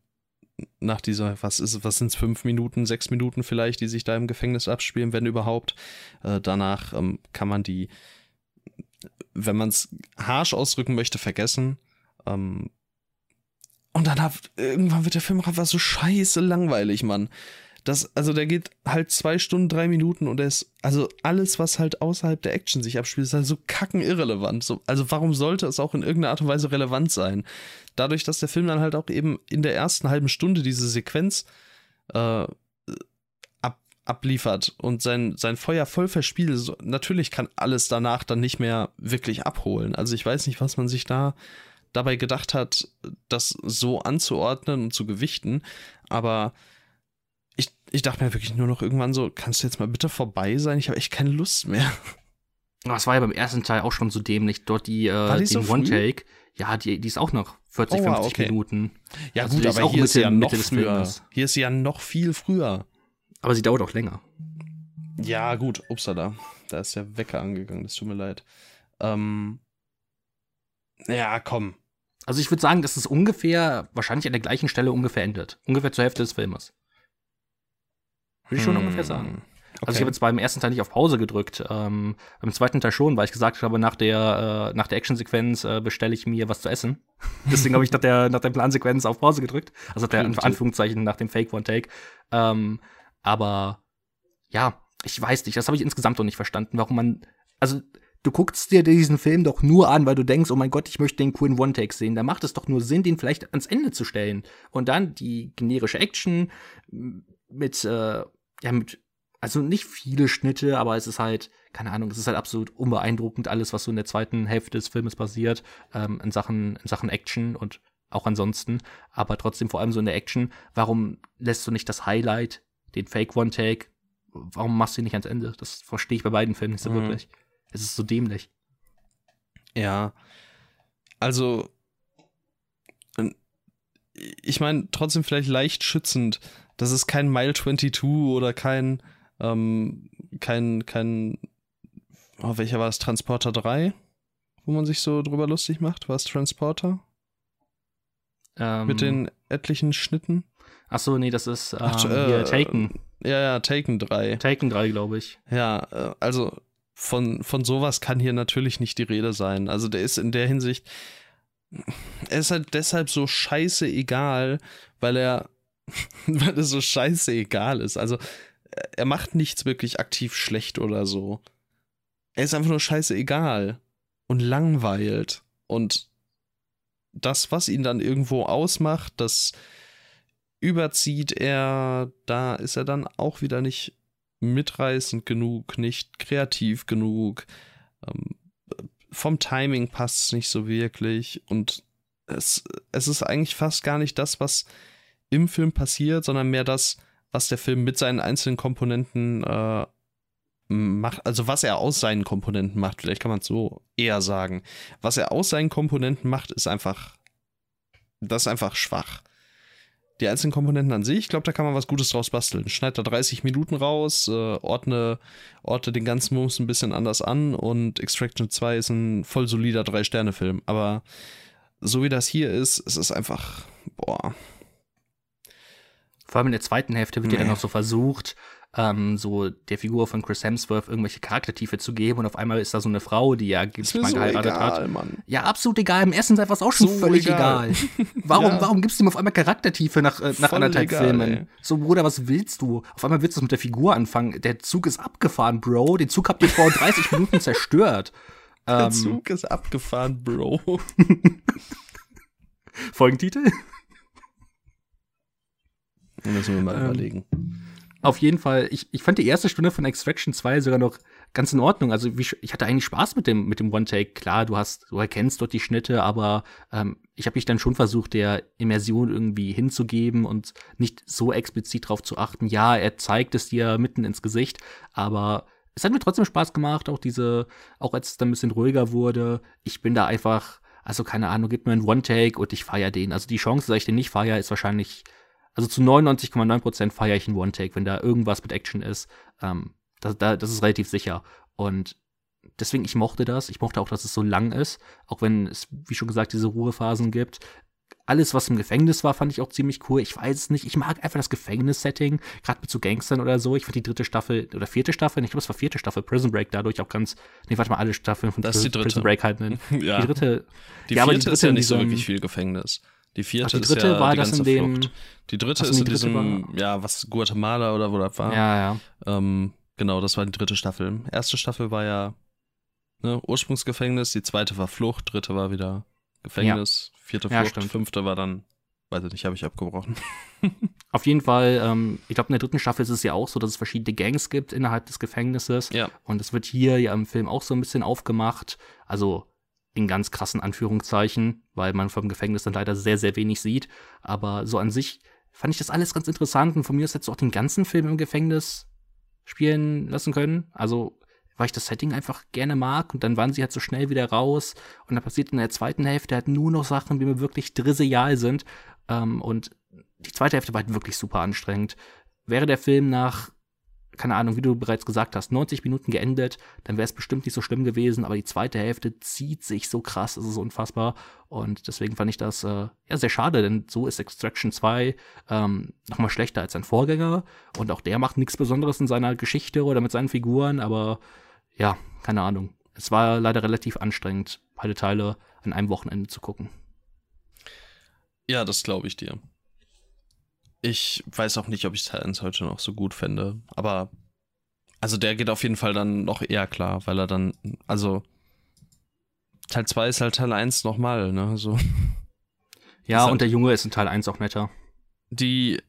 A: nach dieser, was ist, was sind es, fünf Minuten, sechs Minuten vielleicht, die sich da im Gefängnis abspielen, wenn überhaupt. Äh, danach ähm, kann man die, wenn man es harsch ausdrücken möchte, vergessen. Ähm, und dann hat, irgendwann wird der Film einfach so scheiße langweilig, Mann. Das, also der geht halt zwei Stunden, drei Minuten und er ist, also alles, was halt außerhalb der Action sich abspielt, ist halt so kacken irrelevant. So, also warum sollte es auch in irgendeiner Art und Weise relevant sein? Dadurch, dass der Film dann halt auch eben in der ersten halben Stunde diese Sequenz äh, ab, abliefert und sein, sein Feuer voll verspielt, so, natürlich kann alles danach dann nicht mehr wirklich abholen. Also ich weiß nicht, was man sich da dabei gedacht hat, das so anzuordnen und zu gewichten, aber ich dachte mir wirklich nur noch irgendwann so, kannst du jetzt mal bitte vorbei sein? Ich habe echt keine Lust mehr.
B: Das war ja beim ersten Teil auch schon so dämlich. Dort die, äh, den One-Take. Ja, die, die ist auch noch 40, oh, 50 okay. Minuten.
A: Ja, also gut, aber hier ist sie ja noch früher. Hier ist sie ja noch viel früher.
B: Aber sie dauert auch länger.
A: Ja, gut, upsala. Da ist der Wecker angegangen, das tut mir leid. Ähm, ja, komm.
B: Also ich würde sagen, dass es ungefähr, wahrscheinlich an der gleichen Stelle ungefähr endet. Ungefähr zur Hälfte des Filmes. Würde ich schon hm. ungefähr sagen. Okay. Also ich habe jetzt beim ersten Teil nicht auf Pause gedrückt, ähm, beim zweiten Teil schon, weil ich gesagt habe, nach der, äh, nach der Actionsequenz äh, bestelle ich mir was zu essen. Deswegen habe ich nach der, nach der Plansequenz auf Pause gedrückt. Also der in Anführungszeichen nach dem Fake One Take. Ähm, aber ja, ich weiß nicht, das habe ich insgesamt noch nicht verstanden, warum man, also du guckst dir diesen Film doch nur an, weil du denkst, oh mein Gott, ich möchte den coolen One-Take sehen. Da macht es doch nur Sinn, den vielleicht ans Ende zu stellen. Und dann die generische Action mit, äh, ja, mit, also nicht viele Schnitte, aber es ist halt, keine Ahnung, es ist halt absolut unbeeindruckend, alles, was so in der zweiten Hälfte des Filmes passiert, ähm, in Sachen, in Sachen Action und auch ansonsten. Aber trotzdem vor allem so in der Action, warum lässt du nicht das Highlight, den Fake One-Take, warum machst du ihn nicht ans Ende? Das verstehe ich bei beiden Filmen nicht so mhm. wirklich. Es ist so dämlich.
A: Ja. Also, ich meine, trotzdem vielleicht leicht schützend. Das ist kein Mile 22 oder kein, ähm, kein, kein, oh, welcher war es? Transporter 3? Wo man sich so drüber lustig macht? War es Transporter? Ähm, Mit den etlichen Schnitten?
B: Ach so, nee, das ist ähm, Ach, äh,
A: Taken. Ja, ja, Taken 3.
B: Taken 3, glaube ich.
A: Ja, äh, also von, von sowas kann hier natürlich nicht die Rede sein. Also der ist in der Hinsicht, er ist halt deshalb so scheiße egal, weil er, weil er so scheiße egal ist. Also er macht nichts wirklich aktiv schlecht oder so. Er ist einfach nur scheiße egal und langweilt. Und das, was ihn dann irgendwo ausmacht, das überzieht er, da ist er dann auch wieder nicht mitreißend genug, nicht kreativ genug. Ähm, vom Timing passt es nicht so wirklich und es, es ist eigentlich fast gar nicht das, was im Film passiert, sondern mehr das, was der Film mit seinen einzelnen Komponenten äh, macht, also was er aus seinen Komponenten macht, vielleicht kann man es so eher sagen. Was er aus seinen Komponenten macht, ist einfach, das ist einfach schwach die einzelnen Komponenten an sich, ich glaube, da kann man was Gutes draus basteln. Schneid da 30 Minuten raus, äh, ordne, ordne den ganzen Moves ein bisschen anders an und Extraction 2 ist ein voll solider Drei-Sterne-Film. Aber so wie das hier ist, es ist einfach, boah.
B: Vor allem in der zweiten Hälfte wird nee. ja dann noch so versucht, ähm, so der Figur von Chris Hemsworth irgendwelche Charaktertiefe zu geben und auf einmal ist da so eine Frau, die ja
A: gibt's mal so geheiratet egal, hat. Mann.
B: Ja, absolut egal. Im ersten Teil war es auch schon so völlig egal. egal. warum, ja. warum gibst du ihm auf einmal Charaktertiefe nach, äh, nach anderthalb egal, Filmen? Ey. So, Bruder, was willst du? Auf einmal willst du mit der Figur anfangen. Der Zug ist abgefahren, Bro. Den Zug habt ihr vor 30 Minuten zerstört.
A: Der ähm, Zug ist abgefahren, Bro.
B: Folgentitel?
A: Müssen wir mal ähm, überlegen.
B: Auf jeden Fall, ich, ich fand die erste Stunde von Extraction 2 sogar noch ganz in Ordnung. Also wie, ich hatte eigentlich Spaß mit dem, mit dem One-Take. Klar, du hast, du erkennst dort die Schnitte, aber ähm, ich habe mich dann schon versucht, der Immersion irgendwie hinzugeben und nicht so explizit darauf zu achten. Ja, er zeigt es dir mitten ins Gesicht, aber es hat mir trotzdem Spaß gemacht, auch diese, auch als es dann ein bisschen ruhiger wurde. Ich bin da einfach, also keine Ahnung, gib mir einen One-Take und ich feier den. Also die Chance, dass ich den nicht feier, ist wahrscheinlich also zu 99,9% feiere ich einen One-Take, wenn da irgendwas mit Action ist. Ähm, das, da, das ist relativ sicher. Und deswegen, ich mochte das. Ich mochte auch, dass es so lang ist. Auch wenn es, wie schon gesagt, diese Ruhephasen gibt. Alles, was im Gefängnis war, fand ich auch ziemlich cool. Ich weiß es nicht. Ich mag einfach das Gefängnis-Setting, gerade mit so Gangstern oder so. Ich fand die dritte Staffel oder vierte Staffel, ich glaube, es war vierte Staffel, Prison Break dadurch auch ganz. Nee, warte mal, alle Staffeln von
A: das
B: Prison Break halt. Ne?
A: ja.
B: Die dritte.
A: Die ja, vierte aber die dritte ist ja nicht so wirklich viel Gefängnis. Die vierte Ach, die dritte ist ja war die das ganze in dem, Die dritte ist in die diesem, war? ja, was, Guatemala oder wo das war.
B: Ja, ja.
A: Ähm, genau, das war die dritte Staffel. Erste Staffel war ja ne, Ursprungsgefängnis, die zweite war Flucht, dritte war wieder Gefängnis, ja. vierte Flucht, ja, fünfte war dann, weiß ich nicht, habe ich abgebrochen.
B: Auf jeden Fall, ähm, ich glaube, in der dritten Staffel ist es ja auch so, dass es verschiedene Gangs gibt innerhalb des Gefängnisses.
A: Ja.
B: Und es wird hier ja im Film auch so ein bisschen aufgemacht. Also in ganz krassen Anführungszeichen, weil man vom Gefängnis dann leider sehr, sehr wenig sieht. Aber so an sich fand ich das alles ganz interessant und von mir aus hättest du auch den ganzen Film im Gefängnis spielen lassen können. Also, weil ich das Setting einfach gerne mag und dann waren sie halt so schnell wieder raus und dann passiert in der zweiten Hälfte halt nur noch Sachen, die mir wirklich drissejal sind. Ähm, und die zweite Hälfte war halt wirklich super anstrengend. Wäre der Film nach keine Ahnung, wie du bereits gesagt hast, 90 Minuten geendet, dann wäre es bestimmt nicht so schlimm gewesen, aber die zweite Hälfte zieht sich so krass, es ist unfassbar. Und deswegen fand ich das äh, ja sehr schade, denn so ist Extraction 2 ähm, nochmal schlechter als sein Vorgänger. Und auch der macht nichts Besonderes in seiner Geschichte oder mit seinen Figuren, aber ja, keine Ahnung. Es war leider relativ anstrengend, beide Teile an einem Wochenende zu gucken.
A: Ja, das glaube ich dir. Ich weiß auch nicht, ob ich Titans heute noch so gut fände, aber also der geht auf jeden Fall dann noch eher klar, weil er dann, also Teil 2 ist halt Teil 1 nochmal, ne? So.
B: Ja, und der Junge ist in Teil 1 auch netter.
A: Die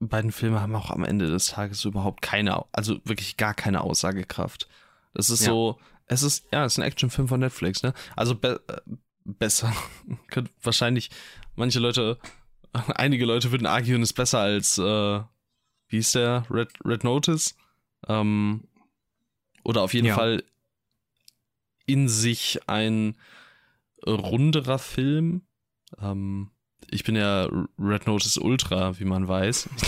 A: beiden Filme haben auch am Ende des Tages überhaupt keine, also wirklich gar keine Aussagekraft. Das ist ja. so, es ist, ja, es ist ein Actionfilm von Netflix, ne? Also be äh, besser. wahrscheinlich manche Leute, einige Leute würden argue, ist besser als, äh, wie hieß der? Red, Red Notice? Ähm, oder auf jeden ja. Fall in sich ein runderer Film. Ähm, ich bin ja Red Notice Ultra, wie man weiß.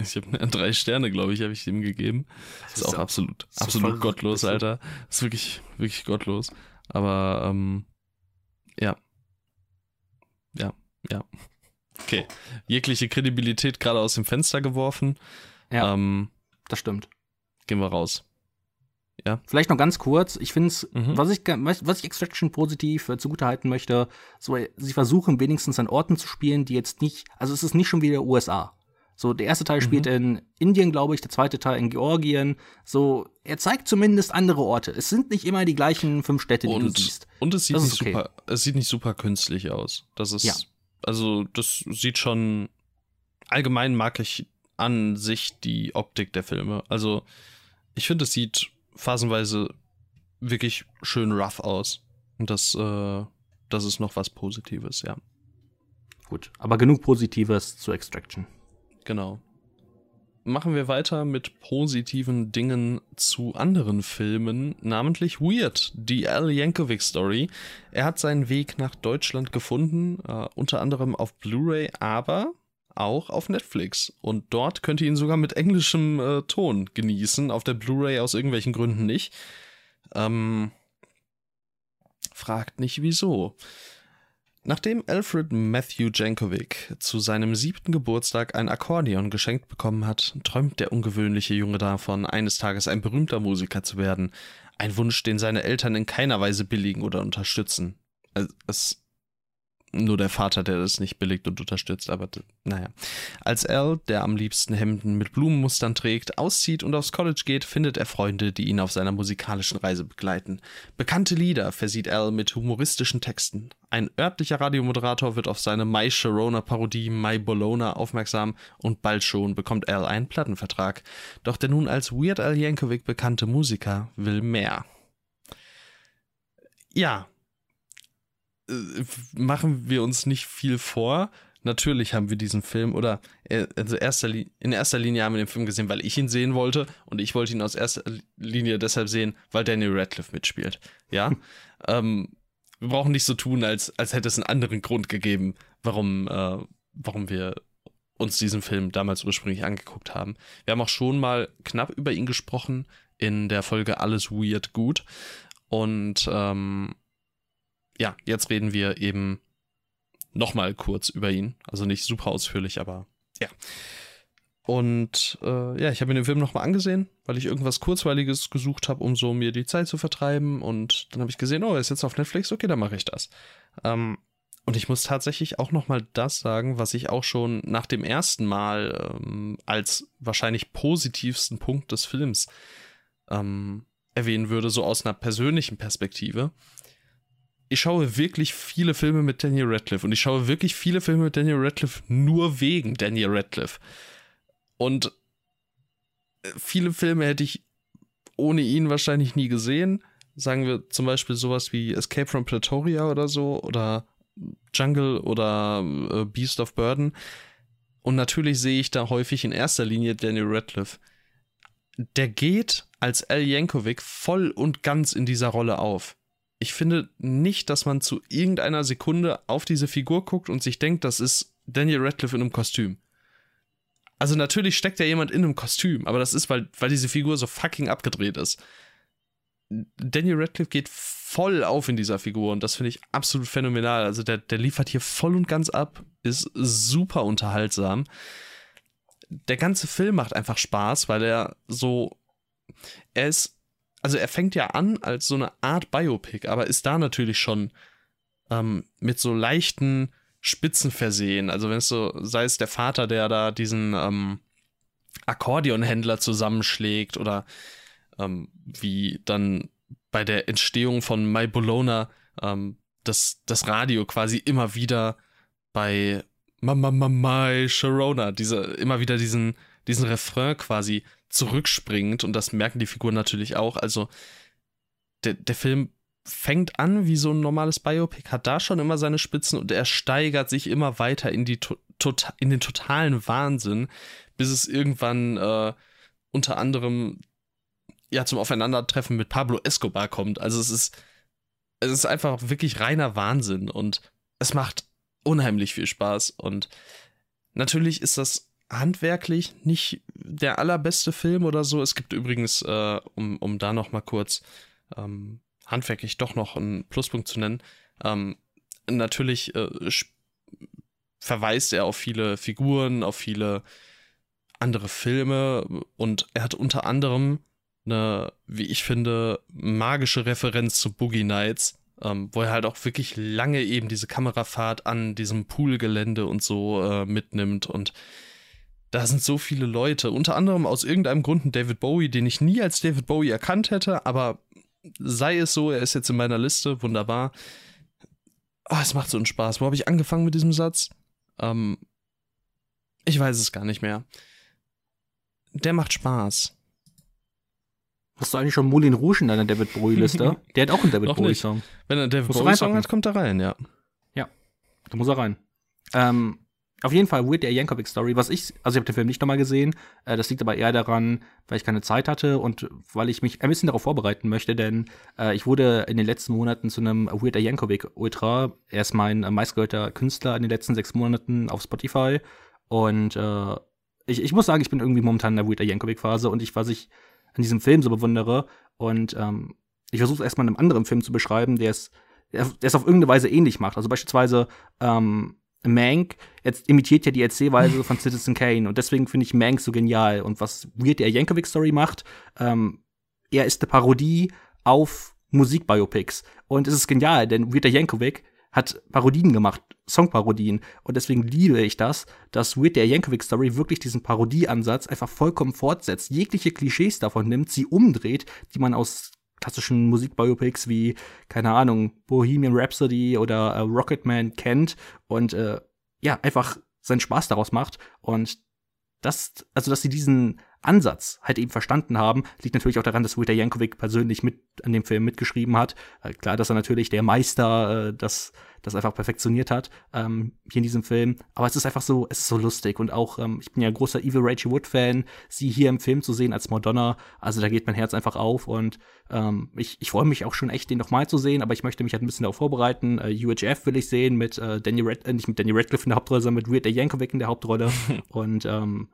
A: ich habe drei Sterne, glaube ich, habe ich ihm gegeben. Das ist, ist auch absolut, so absolut gottlos, Alter. Das ist wirklich, wirklich gottlos. Aber ähm, ja. Ja, ja. Okay. Jegliche Kredibilität gerade aus dem Fenster geworfen.
B: Ja. Ähm, das stimmt.
A: Gehen wir raus. Ja.
B: Vielleicht noch ganz kurz. Ich finde es, mhm. was ich, was ich Extraction positiv äh, zugutehalten möchte, so, sie versuchen wenigstens an Orten zu spielen, die jetzt nicht, also es ist nicht schon wieder USA. So, der erste Teil mhm. spielt in Indien, glaube ich, der zweite Teil in Georgien. So, er zeigt zumindest andere Orte. Es sind nicht immer die gleichen fünf Städte, die und, du siehst.
A: Und es sieht das nicht okay. super, es sieht nicht super künstlich aus. Das ist, ja. Also, das sieht schon, allgemein mag ich an sich die Optik der Filme. Also, ich finde, es sieht phasenweise wirklich schön rough aus. Und das, äh, das ist noch was Positives, ja.
B: Gut, aber genug Positives zu Extraction.
A: Genau. Machen wir weiter mit positiven Dingen zu anderen Filmen, namentlich Weird, die Al Yankovic Story. Er hat seinen Weg nach Deutschland gefunden, äh, unter anderem auf Blu-ray, aber auch auf Netflix. Und dort könnt ihr ihn sogar mit englischem äh, Ton genießen. Auf der Blu-ray aus irgendwelchen Gründen nicht. Ähm, fragt nicht wieso. Nachdem Alfred Matthew Jankovic zu seinem siebten Geburtstag ein Akkordeon geschenkt bekommen hat, träumt der ungewöhnliche Junge davon, eines Tages ein berühmter Musiker zu werden. Ein Wunsch, den seine Eltern in keiner Weise billigen oder unterstützen. Es nur der Vater, der das nicht billigt und unterstützt, aber naja. Als Al, der am liebsten Hemden mit Blumenmustern trägt, auszieht und aufs College geht, findet er Freunde, die ihn auf seiner musikalischen Reise begleiten. Bekannte Lieder versieht Al mit humoristischen Texten. Ein örtlicher Radiomoderator wird auf seine My Sharona-Parodie My Bologna aufmerksam und bald schon bekommt Al einen Plattenvertrag. Doch der nun als Weird Al Yankovic bekannte Musiker will mehr. Ja, machen wir uns nicht viel vor. Natürlich haben wir diesen Film oder äh, also erster in erster Linie haben wir den Film gesehen, weil ich ihn sehen wollte und ich wollte ihn aus erster Linie deshalb sehen, weil Daniel Radcliffe mitspielt. Ja, ähm, wir brauchen nicht so tun, als als hätte es einen anderen Grund gegeben, warum äh, warum wir uns diesen Film damals ursprünglich angeguckt haben. Wir haben auch schon mal knapp über ihn gesprochen in der Folge Alles Weird Gut und ähm, ja, jetzt reden wir eben nochmal kurz über ihn. Also nicht super ausführlich, aber ja. Und äh, ja, ich habe mir den Film nochmal angesehen, weil ich irgendwas Kurzweiliges gesucht habe, um so mir die Zeit zu vertreiben. Und dann habe ich gesehen, oh, er ist jetzt auf Netflix, okay, dann mache ich das. Ähm, und ich muss tatsächlich auch nochmal das sagen, was ich auch schon nach dem ersten Mal ähm, als wahrscheinlich positivsten Punkt des Films ähm, erwähnen würde, so aus einer persönlichen Perspektive ich schaue wirklich viele Filme mit Daniel Radcliffe und ich schaue wirklich viele Filme mit Daniel Radcliffe nur wegen Daniel Radcliffe. Und äh, viele Filme hätte ich ohne ihn wahrscheinlich nie gesehen. Sagen wir zum Beispiel sowas wie Escape from Pretoria oder so oder Jungle oder äh, Beast of Burden. Und natürlich sehe ich da häufig in erster Linie Daniel Radcliffe. Der geht als Al Yankovic voll und ganz in dieser Rolle auf ich finde nicht, dass man zu irgendeiner Sekunde auf diese Figur guckt und sich denkt, das ist Daniel Radcliffe in einem Kostüm. Also natürlich steckt ja jemand in einem Kostüm, aber das ist, weil, weil diese Figur so fucking abgedreht ist. Daniel Radcliffe geht voll auf in dieser Figur und das finde ich absolut phänomenal. Also der, der liefert hier voll und ganz ab, ist super unterhaltsam. Der ganze Film macht einfach Spaß, weil er so, er ist also er fängt ja an als so eine Art Biopic, aber ist da natürlich schon ähm, mit so leichten Spitzen versehen. Also wenn es so, sei es der Vater, der da diesen ähm, Akkordeonhändler zusammenschlägt oder ähm, wie dann bei der Entstehung von My Bologna ähm, das, das Radio quasi immer wieder bei Mama Mama Sharona, diese, immer wieder diesen, diesen Refrain quasi zurückspringt und das merken die Figuren natürlich auch. Also der, der Film fängt an wie so ein normales Biopic, hat da schon immer seine Spitzen und er steigert sich immer weiter in, die, tota-, in den totalen Wahnsinn, bis es irgendwann äh, unter anderem ja zum Aufeinandertreffen mit Pablo Escobar kommt. Also es ist, es ist einfach wirklich reiner Wahnsinn und es macht unheimlich viel Spaß und natürlich ist das handwerklich nicht der allerbeste Film oder so. Es gibt übrigens, äh, um, um da noch mal kurz ähm, handwerklich doch noch einen Pluspunkt zu nennen, ähm, natürlich äh, verweist er auf viele Figuren, auf viele andere Filme und er hat unter anderem eine, wie ich finde, magische Referenz zu Boogie Nights, ähm, wo er halt auch wirklich lange eben diese Kamerafahrt an diesem Poolgelände und so äh, mitnimmt und da sind so viele Leute, unter anderem aus irgendeinem Grund ein David Bowie, den ich nie als David Bowie erkannt hätte, aber sei es so, er ist jetzt in meiner Liste, wunderbar. Oh, es macht so einen Spaß. Wo habe ich angefangen mit diesem Satz? Ähm, ich weiß es gar nicht mehr. Der macht Spaß.
B: Hast du eigentlich schon Moulin Rouge in deiner David Bowie-Liste? Der hat auch einen David Bowie-Song.
A: Wenn er einen David Bowie-Song hat, kommt er rein, ja.
B: Ja, da muss er rein. Ähm, auf jeden Fall Weird der Yankovic Story, was ich, also ich habe den Film nicht nochmal gesehen, äh, das liegt aber eher daran, weil ich keine Zeit hatte und weil ich mich ein bisschen darauf vorbereiten möchte, denn äh, ich wurde in den letzten Monaten zu einem Weird der Yankovic Ultra. Er ist mein äh, meistgehörter Künstler in den letzten sechs Monaten auf Spotify und äh, ich, ich muss sagen, ich bin irgendwie momentan in der Weird der Yankovic Phase und ich, was ich an diesem Film so bewundere und ähm, ich versuche es erstmal in einem anderen Film zu beschreiben, der es der es auf irgendeine Weise ähnlich macht. Also beispielsweise ähm, Mank jetzt imitiert ja die Erzählweise von Citizen Kane und deswegen finde ich Mank so genial. Und was Weird der Yankovic Story macht, ähm, er ist eine Parodie auf Musikbiopics. Und es ist genial, denn Weird der Yankovic hat Parodien gemacht, Songparodien. Und deswegen liebe ich das, dass Weird der Yankovic Story wirklich diesen Parodieansatz einfach vollkommen fortsetzt, jegliche Klischees davon nimmt, sie umdreht, die man aus klassischen Musikbiopics wie, keine Ahnung, Bohemian Rhapsody oder äh, Rocketman kennt und äh, ja, einfach seinen Spaß daraus macht. Und das, also dass sie diesen Ansatz halt eben verstanden haben, liegt natürlich auch daran, dass Wita Jankovic persönlich mit an dem Film mitgeschrieben hat. Äh, klar, dass er natürlich der Meister äh, das, das einfach perfektioniert hat ähm, hier in diesem Film. Aber es ist einfach so, es ist so lustig und auch ähm, ich bin ja großer Evil Rachel Wood Fan. Sie hier im Film zu sehen als Madonna, also da geht mein Herz einfach auf und ähm, ich, ich freue mich auch schon echt, den nochmal zu sehen. Aber ich möchte mich halt ein bisschen darauf vorbereiten. Äh, UHF will ich sehen mit äh, Danny Red, äh, nicht mit Danny Radcliffe in der Hauptrolle, sondern mit Weird Jankovic in der Hauptrolle und ähm,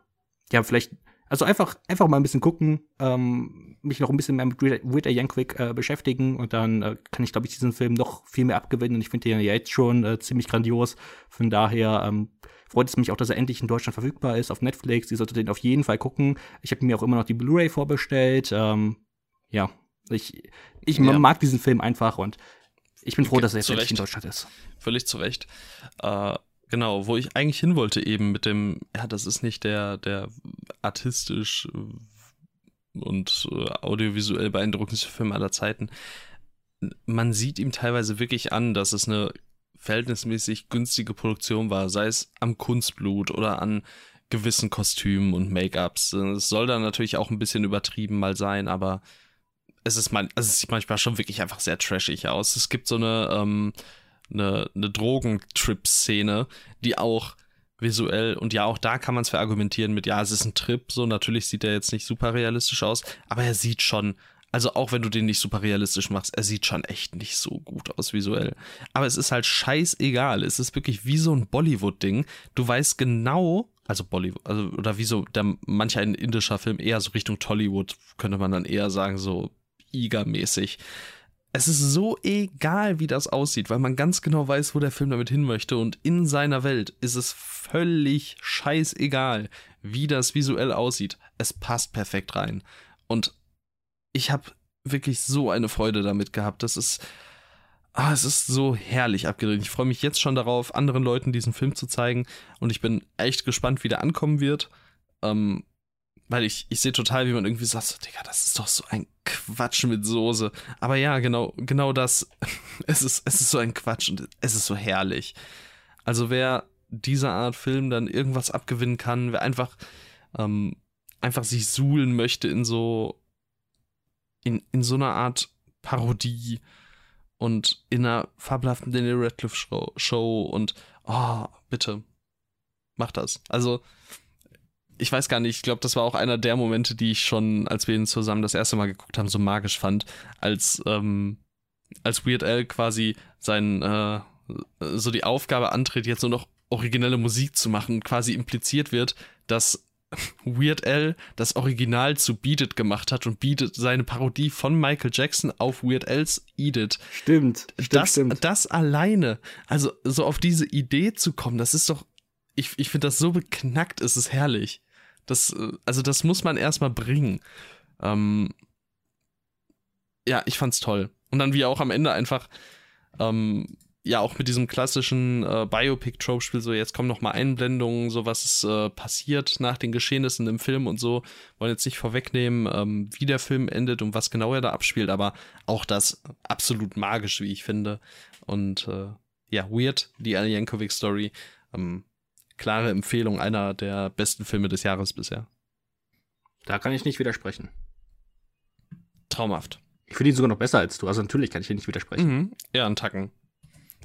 B: ja, vielleicht also einfach, einfach mal ein bisschen gucken, ähm, mich noch ein bisschen mehr mit Weird Yankovic äh, beschäftigen und dann äh, kann ich, glaube ich, diesen Film noch viel mehr abgewinnen und ich finde den ja jetzt schon äh, ziemlich grandios. Von daher ähm, freut es mich auch, dass er endlich in Deutschland verfügbar ist auf Netflix. Ihr solltet den auf jeden Fall gucken. Ich habe mir auch immer noch die Blu-ray vorbestellt. Ähm, ja, ich, ich ja. mag diesen Film einfach und ich bin froh, dass er jetzt endlich in Deutschland ist.
A: Völlig zu Recht. Äh Genau, wo ich eigentlich hin wollte eben mit dem, ja, das ist nicht der, der artistisch äh, und äh, audiovisuell beeindruckendste Film aller Zeiten. Man sieht ihm teilweise wirklich an, dass es eine verhältnismäßig günstige Produktion war, sei es am Kunstblut oder an gewissen Kostümen und Make-ups. Es soll dann natürlich auch ein bisschen übertrieben mal sein, aber es ist man, also es sieht manchmal schon wirklich einfach sehr trashig aus. Es gibt so eine ähm, eine, eine Drogentrip-Szene, die auch visuell und ja, auch da kann man es verargumentieren mit, ja, es ist ein Trip, so natürlich sieht er jetzt nicht super realistisch aus, aber er sieht schon, also auch wenn du den nicht super realistisch machst, er sieht schon echt nicht so gut aus visuell. Aber es ist halt scheißegal, es ist wirklich wie so ein Bollywood-Ding. Du weißt genau, also Bollywood, also, oder wie so, der, manch ein indischer Film eher so Richtung Tollywood, könnte man dann eher sagen, so Iga-mäßig es ist so egal, wie das aussieht, weil man ganz genau weiß, wo der Film damit hin möchte. Und in seiner Welt ist es völlig scheißegal, wie das visuell aussieht. Es passt perfekt rein. Und ich habe wirklich so eine Freude damit gehabt. Das ist. Ah, es ist so herrlich abgedreht. Ich freue mich jetzt schon darauf, anderen Leuten diesen Film zu zeigen. Und ich bin echt gespannt, wie der ankommen wird. Ähm, weil ich, ich sehe total, wie man irgendwie sagt, so, Digga, das ist doch so ein Quatsch mit Soße. Aber ja, genau, genau das. es ist, es ist so ein Quatsch und es ist so herrlich. Also wer dieser Art Film dann irgendwas abgewinnen kann, wer einfach, ähm, einfach sich suhlen möchte in so, in, in so einer Art Parodie und in einer fabelhaften Daniel Radcliffe Show, Show und, oh, bitte, mach das. Also, ich weiß gar nicht, ich glaube, das war auch einer der Momente, die ich schon, als wir ihn zusammen das erste Mal geguckt haben, so magisch fand, als, ähm, als Weird Al quasi sein, äh, so die Aufgabe antritt, jetzt nur noch originelle Musik zu machen, quasi impliziert wird, dass Weird Al das Original zu Beat It gemacht hat und Beat It seine Parodie von Michael Jackson auf Weird Al's Eat It.
B: Stimmt,
A: stimmt das, stimmt. das alleine, also so auf diese Idee zu kommen, das ist doch, ich, ich finde das so beknackt, es ist herrlich. Das, äh, also das muss man erstmal bringen. Ähm, ja, ich fand's toll. Und dann wie auch am Ende einfach ähm, ja auch mit diesem klassischen äh, Biopic-Trope-Spiel, so jetzt kommen noch mal Einblendungen, so was ist äh, passiert nach den Geschehnissen im Film und so. Wollen jetzt nicht vorwegnehmen, ähm, wie der Film endet und was genau er da abspielt, aber auch das absolut magisch, wie ich finde. Und äh, ja, Weird, die Al Yankovic-Story. Ähm, klare Empfehlung, einer der besten Filme des Jahres bisher.
B: Da kann ich nicht widersprechen.
A: Traumhaft.
B: Ich finde ihn sogar noch besser als du, also natürlich kann ich dir nicht widersprechen.
A: Mhm. Ja, ein Tacken.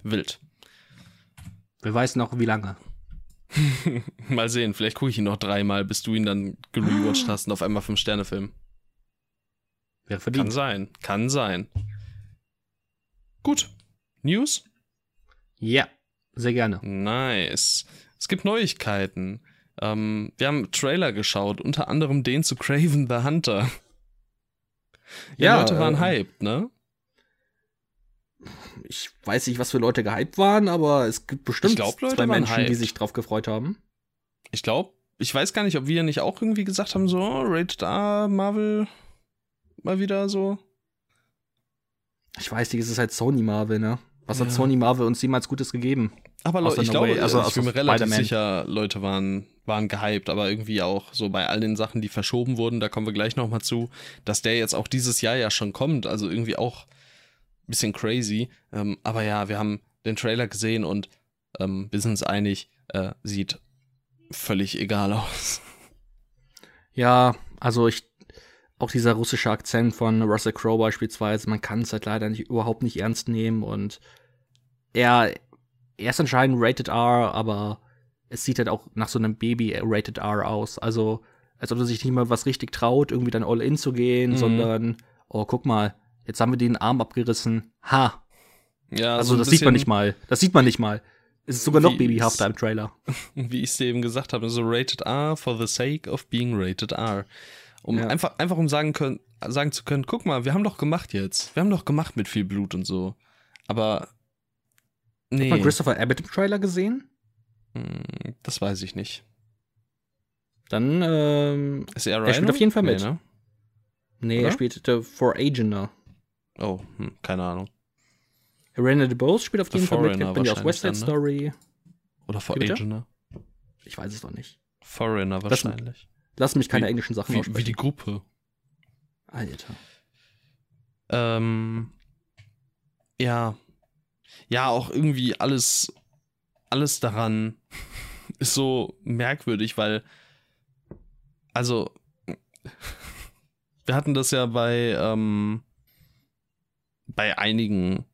A: Wild.
B: Wer weiß noch, wie lange.
A: mal sehen, vielleicht gucke ich ihn noch dreimal, bis du ihn dann gerewatcht hast und auf einmal fünf Sterne Film.
B: Wäre verdient.
A: Kann sein, kann sein. Gut. News?
B: Ja, sehr gerne.
A: Nice. Es gibt Neuigkeiten. Ähm, wir haben Trailer geschaut, unter anderem den zu Craven the Hunter. Ja, ja Leute waren äh, hyped, ne?
B: ich weiß nicht, was für Leute gehypt waren, aber es gibt bestimmt glaub, zwei Menschen, hyped. die sich drauf gefreut haben.
A: Ich glaube, ich weiß gar nicht, ob wir nicht auch irgendwie gesagt haben, so, Rated R, Marvel, mal wieder so.
B: Ich weiß nicht, es ist halt Sony Marvel, ne? Was ja. hat Sony Marvel uns jemals Gutes gegeben?
A: Aber Leute, ich glaube, also, ich bin mir relativ sicher, Leute waren, waren gehypt, aber irgendwie auch so bei all den Sachen, die verschoben wurden, da kommen wir gleich nochmal zu, dass der jetzt auch dieses Jahr ja schon kommt, also irgendwie auch bisschen crazy. Ähm, aber ja, wir haben den Trailer gesehen und ähm, wir sind uns einig, äh, sieht völlig egal aus.
B: Ja, also ich, auch dieser russische Akzent von Russell Crowe beispielsweise, man kann es halt leider nicht, überhaupt nicht ernst nehmen und er, er ist anscheinend Rated R, aber es sieht halt auch nach so einem Baby Rated R aus. Also, als ob er sich nicht mal was richtig traut, irgendwie dann all in zu gehen, mhm. sondern, oh, guck mal, Jetzt haben wir den Arm abgerissen. Ha. Ja, also so das sieht man nicht mal. Das sieht man nicht mal. Es ist sogar noch babyhafter im Trailer.
A: Wie ich es dir eben gesagt habe, so rated R for the sake of being rated R. Um ja. einfach, einfach um sagen können, sagen zu können, guck mal, wir haben doch gemacht jetzt. Wir haben doch gemacht mit viel Blut und so. Aber
B: nee. Hat man Christopher Abbott im Trailer gesehen?
A: Hm, das weiß ich nicht.
B: Dann ähm,
A: ist er,
B: er spielt auf jeden Fall mit. Nee, ne? nee er spielt The For Agender.
A: Oh, hm, keine Ahnung.
B: Arena DeBose spielt auf jeden Fall mit. Kennt man ja aus West Side ne? Story.
A: Oder For Agent,
B: Ich weiß es doch nicht.
A: Foreigner wahrscheinlich.
B: Lass, mich keine wie, englischen Sachen
A: wie, wie die Gruppe.
B: Alter.
A: Ähm, ja. Ja, auch irgendwie alles, alles daran ist so merkwürdig, weil, also, wir hatten das ja bei, ähm, bei einigen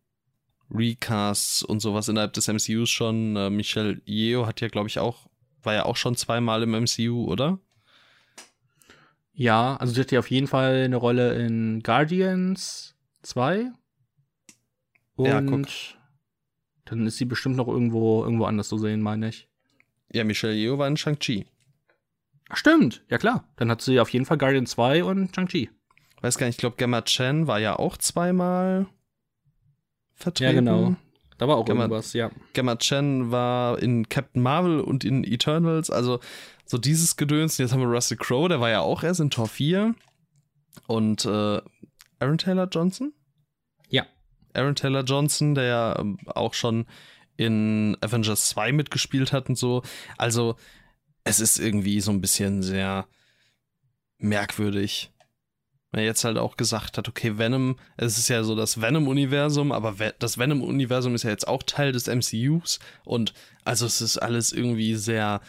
A: Recasts und sowas innerhalb des MCUs schon. Äh, Michelle Yeo hat ja, glaube ich, auch, war ja auch schon zweimal im MCU, oder?
B: Ja, also sie hat ja auf jeden Fall eine Rolle in Guardians 2. Und ja, guck. dann ist sie bestimmt noch irgendwo, irgendwo anders zu sehen, meine ich.
A: Ja, Michelle Yeo war in Shang-Chi.
B: Stimmt, ja klar. Dann hat sie auf jeden Fall Guardians 2 und Shang-Chi
A: weiß gar nicht, ich glaube, Gemma Chen war ja auch zweimal vertreten.
B: Ja, genau. Da war auch Gemma, irgendwas, ja.
A: Gemma Chen war in Captain Marvel und in Eternals, also so dieses Gedöns. Jetzt haben wir Russell Crowe, der war ja auch erst in Tor 4. Und äh, Aaron Taylor Johnson?
B: Ja.
A: Aaron Taylor Johnson, der ja ähm, auch schon in Avengers 2 mitgespielt hat und so. Also, es ist irgendwie so ein bisschen sehr merkwürdig. Weil er jetzt halt auch gesagt hat, okay, Venom, es ist ja so das Venom-Universum, aber das Venom-Universum ist ja jetzt auch Teil des MCUs und also es ist alles irgendwie sehr,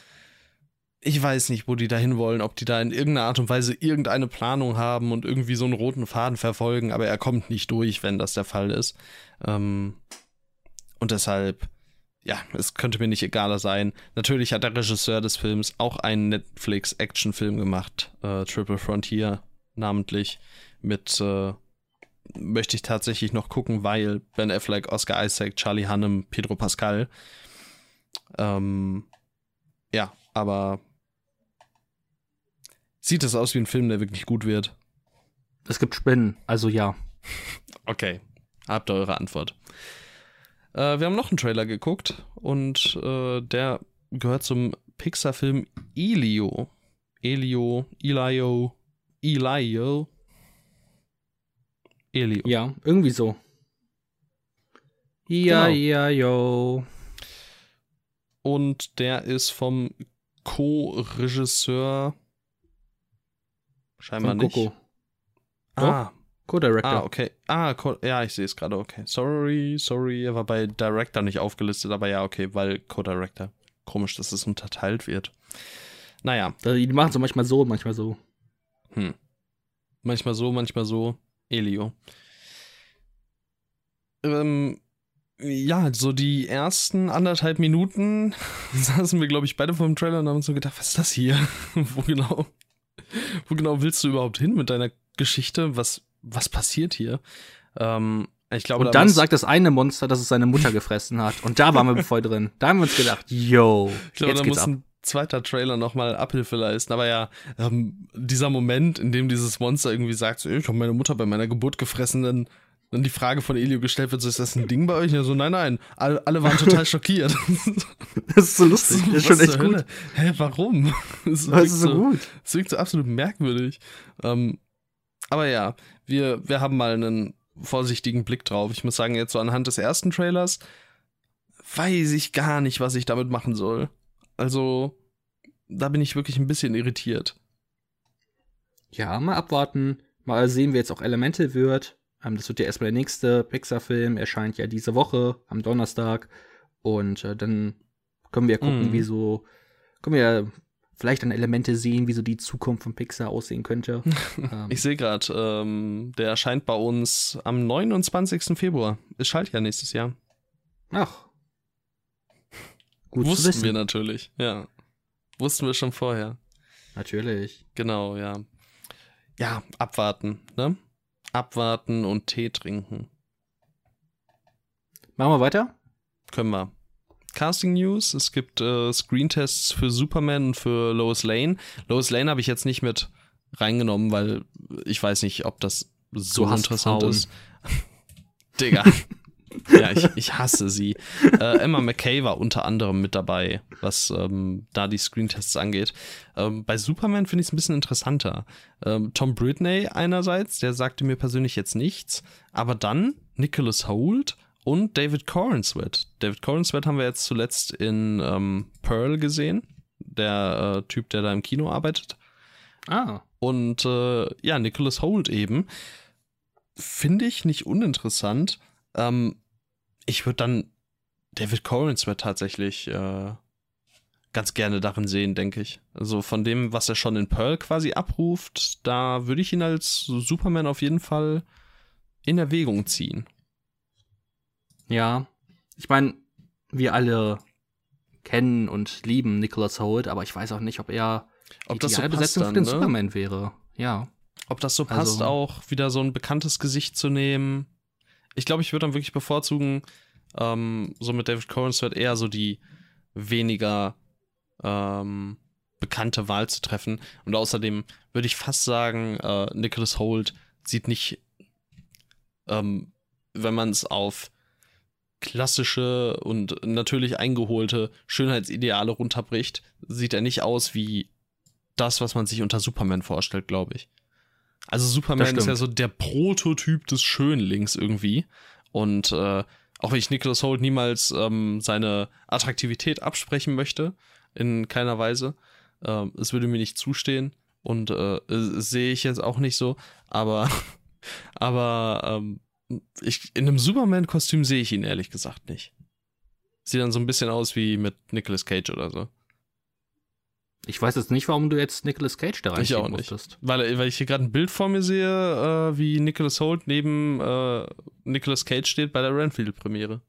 A: ich weiß nicht, wo die da hinwollen, ob die da in irgendeiner Art und Weise irgendeine Planung haben und irgendwie so einen roten Faden verfolgen, aber er kommt nicht durch, wenn das der Fall ist. Ähm, und deshalb, ja, es könnte mir nicht egaler sein. Natürlich hat der Regisseur des Films auch einen Netflix-Action-Film gemacht, äh, Triple Frontier namentlich, mit äh, möchte ich tatsächlich noch gucken, weil Ben Affleck, Oscar Isaac, Charlie Hunnam, Pedro Pascal. Ähm, ja, aber sieht es aus wie ein Film, der wirklich gut wird?
B: Es gibt Spinnen, also ja.
A: Okay, habt ihr eure Antwort. Äh, wir haben noch einen Trailer geguckt und äh, der gehört zum Pixar-Film Elio. Elio, Elio, Elio.
B: Elio. Ja, irgendwie so. Ja, genau. ja, yo.
A: Und der ist vom Co-Regisseur scheinbar von nicht.
B: Ah, Co-Director.
A: Ah, okay. Ah, Co ja, ich sehe es gerade, okay. Sorry, sorry, er war bei Director nicht aufgelistet, aber ja, okay, weil Co-Director. Komisch, dass es unterteilt wird. Naja.
B: Die machen es manchmal so, manchmal so.
A: Hm. Manchmal so, manchmal so. Elio. Ähm, ja, so die ersten anderthalb Minuten saßen wir, glaube ich, beide vor dem Trailer und haben uns so gedacht, was ist das hier? wo genau, wo genau willst du überhaupt hin mit deiner Geschichte? Was, was passiert hier? Ähm, ich glaube,
B: und dann sagt das eine Monster, dass es seine Mutter gefressen hat. Und da waren wir voll drin. Da haben wir uns gedacht, yo,
A: ich glaube, jetzt da geht's muss ab. ein zweiter Trailer nochmal Abhilfe leisten. Aber ja, ähm, dieser Moment, in dem dieses Monster irgendwie sagt, so, ich habe meine Mutter bei meiner Geburt gefressen, dann, dann die Frage von Elio gestellt wird, so, ist das ein Ding bei euch? Ja, so, nein, nein. Alle, alle waren total schockiert.
B: das ist so lustig. Das ist schon echt gut.
A: Hä, warum?
B: Das, das ist so, so gut.
A: Das wirkt so absolut merkwürdig. Ähm, aber ja, wir, wir haben mal einen vorsichtigen Blick drauf. Ich muss sagen, jetzt so anhand des ersten Trailers weiß ich gar nicht, was ich damit machen soll. Also, da bin ich wirklich ein bisschen irritiert.
B: Ja, mal abwarten. Mal sehen, wie jetzt auch Elemente wird. Ähm, das wird ja erstmal der nächste Pixar-Film. Erscheint ja diese Woche am Donnerstag. Und äh, dann können wir gucken, mm. wie so, können wir vielleicht an Elemente sehen, wie so die Zukunft von Pixar aussehen könnte.
A: ähm. Ich sehe gerade, ähm, der erscheint bei uns am 29. Februar. Es schaltet ja nächstes Jahr.
B: Ach.
A: Gut Wussten wir natürlich, ja. Wussten wir schon vorher.
B: Natürlich.
A: Genau, ja. Ja, abwarten, ne? Abwarten und Tee trinken.
B: Machen wir weiter?
A: Können wir. Casting News. Es gibt äh, Screentests für Superman und für Lois Lane. Lois Lane habe ich jetzt nicht mit reingenommen, weil ich weiß nicht, ob das so interessant Frauen. ist. Digga. ja, ich, ich hasse sie. Äh, Emma McKay war unter anderem mit dabei, was ähm, da die Screentests angeht. Ähm, bei Superman finde ich es ein bisschen interessanter. Ähm, Tom Britney einerseits, der sagte mir persönlich jetzt nichts, aber dann Nicholas Holt und David Cornsweat. David Cornsweat haben wir jetzt zuletzt in ähm, Pearl gesehen, der äh, Typ, der da im Kino arbeitet.
B: Ah.
A: Und äh, ja, Nicholas Holt eben. Finde ich nicht uninteressant. Ähm, ich würde dann David Corenswet tatsächlich äh, ganz gerne darin sehen, denke ich. Also von dem, was er schon in Pearl quasi abruft, da würde ich ihn als Superman auf jeden Fall in Erwägung ziehen.
B: Ja, ich meine, wir alle kennen und lieben Nicholas Holt, aber ich weiß auch nicht, ob er
A: ob die das so Besetzung dann,
B: für den ne? Superman wäre. Ja.
A: Ob das so passt, also, auch wieder so ein bekanntes Gesicht zu nehmen ich glaube, ich würde dann wirklich bevorzugen, ähm, so mit David Cornsford eher so die weniger ähm, bekannte Wahl zu treffen. Und außerdem würde ich fast sagen, äh, Nicholas Holt sieht nicht, ähm, wenn man es auf klassische und natürlich eingeholte Schönheitsideale runterbricht, sieht er nicht aus wie das, was man sich unter Superman vorstellt, glaube ich. Also Superman ist ja so der Prototyp des Schönlings irgendwie. Und äh, auch wenn ich Nicholas Holt niemals ähm, seine Attraktivität absprechen möchte, in keiner Weise, äh, es würde mir nicht zustehen, Und äh, sehe ich jetzt auch nicht so, aber, aber ähm, ich, in einem Superman-Kostüm sehe ich ihn ehrlich gesagt nicht. Sieht dann so ein bisschen aus wie mit Nicolas Cage oder so.
B: Ich weiß jetzt nicht, warum du jetzt Nicolas Cage da
A: Ich auch nicht.
B: musstest.
A: Weil, weil ich hier gerade ein Bild vor mir sehe, äh, wie Nicholas Holt neben äh, Nicolas Cage steht bei der Renfield-Premiere.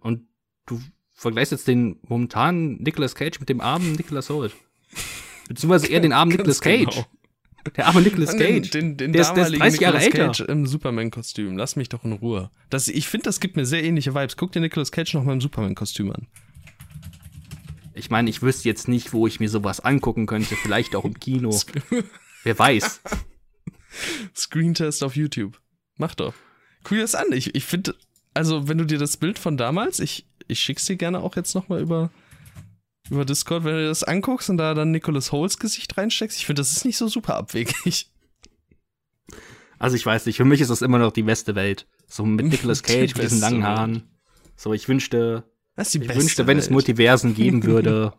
B: Und du vergleichst jetzt den momentanen Nicolas Cage mit dem armen Nicolas Holt. Beziehungsweise eher den armen Nicolas Cage.
A: genau.
B: Der arme Nicolas
A: Den,
B: Cage.
A: den, den
B: Der ist- der ist
A: damaligen
B: 30 Jahre
A: Nicolas
B: älter.
A: Cage im Superman-Kostüm. Lass mich doch in Ruhe. Das, ich finde, das gibt mir sehr ähnliche Vibes. Guck dir Nicolas Cage noch mal im Superman-Kostüm an.
B: Ich meine, ich wüsste jetzt nicht, wo ich mir sowas angucken könnte. Vielleicht auch im Kino. Wer weiß.
A: Screentest auf YouTube. Mach doch. Guck dir das an. Ich, ich finde, also wenn du dir das Bild von damals, ich, ich schick's dir gerne auch jetzt nochmal über, über Discord, wenn du dir das anguckst und da dann Nicholas Holes Gesicht reinsteckst, ich finde, das ist nicht so super abwegig.
B: Also ich weiß nicht, für mich ist das immer noch die beste Welt. So mit Nicolas
A: Die
B: Cage, mit diesen langen. Haaren. So, ich wünschte,
A: Das ist die
B: ich
A: beste
B: wünschte, wenn es
A: Welt.
B: Multiversen geben würde,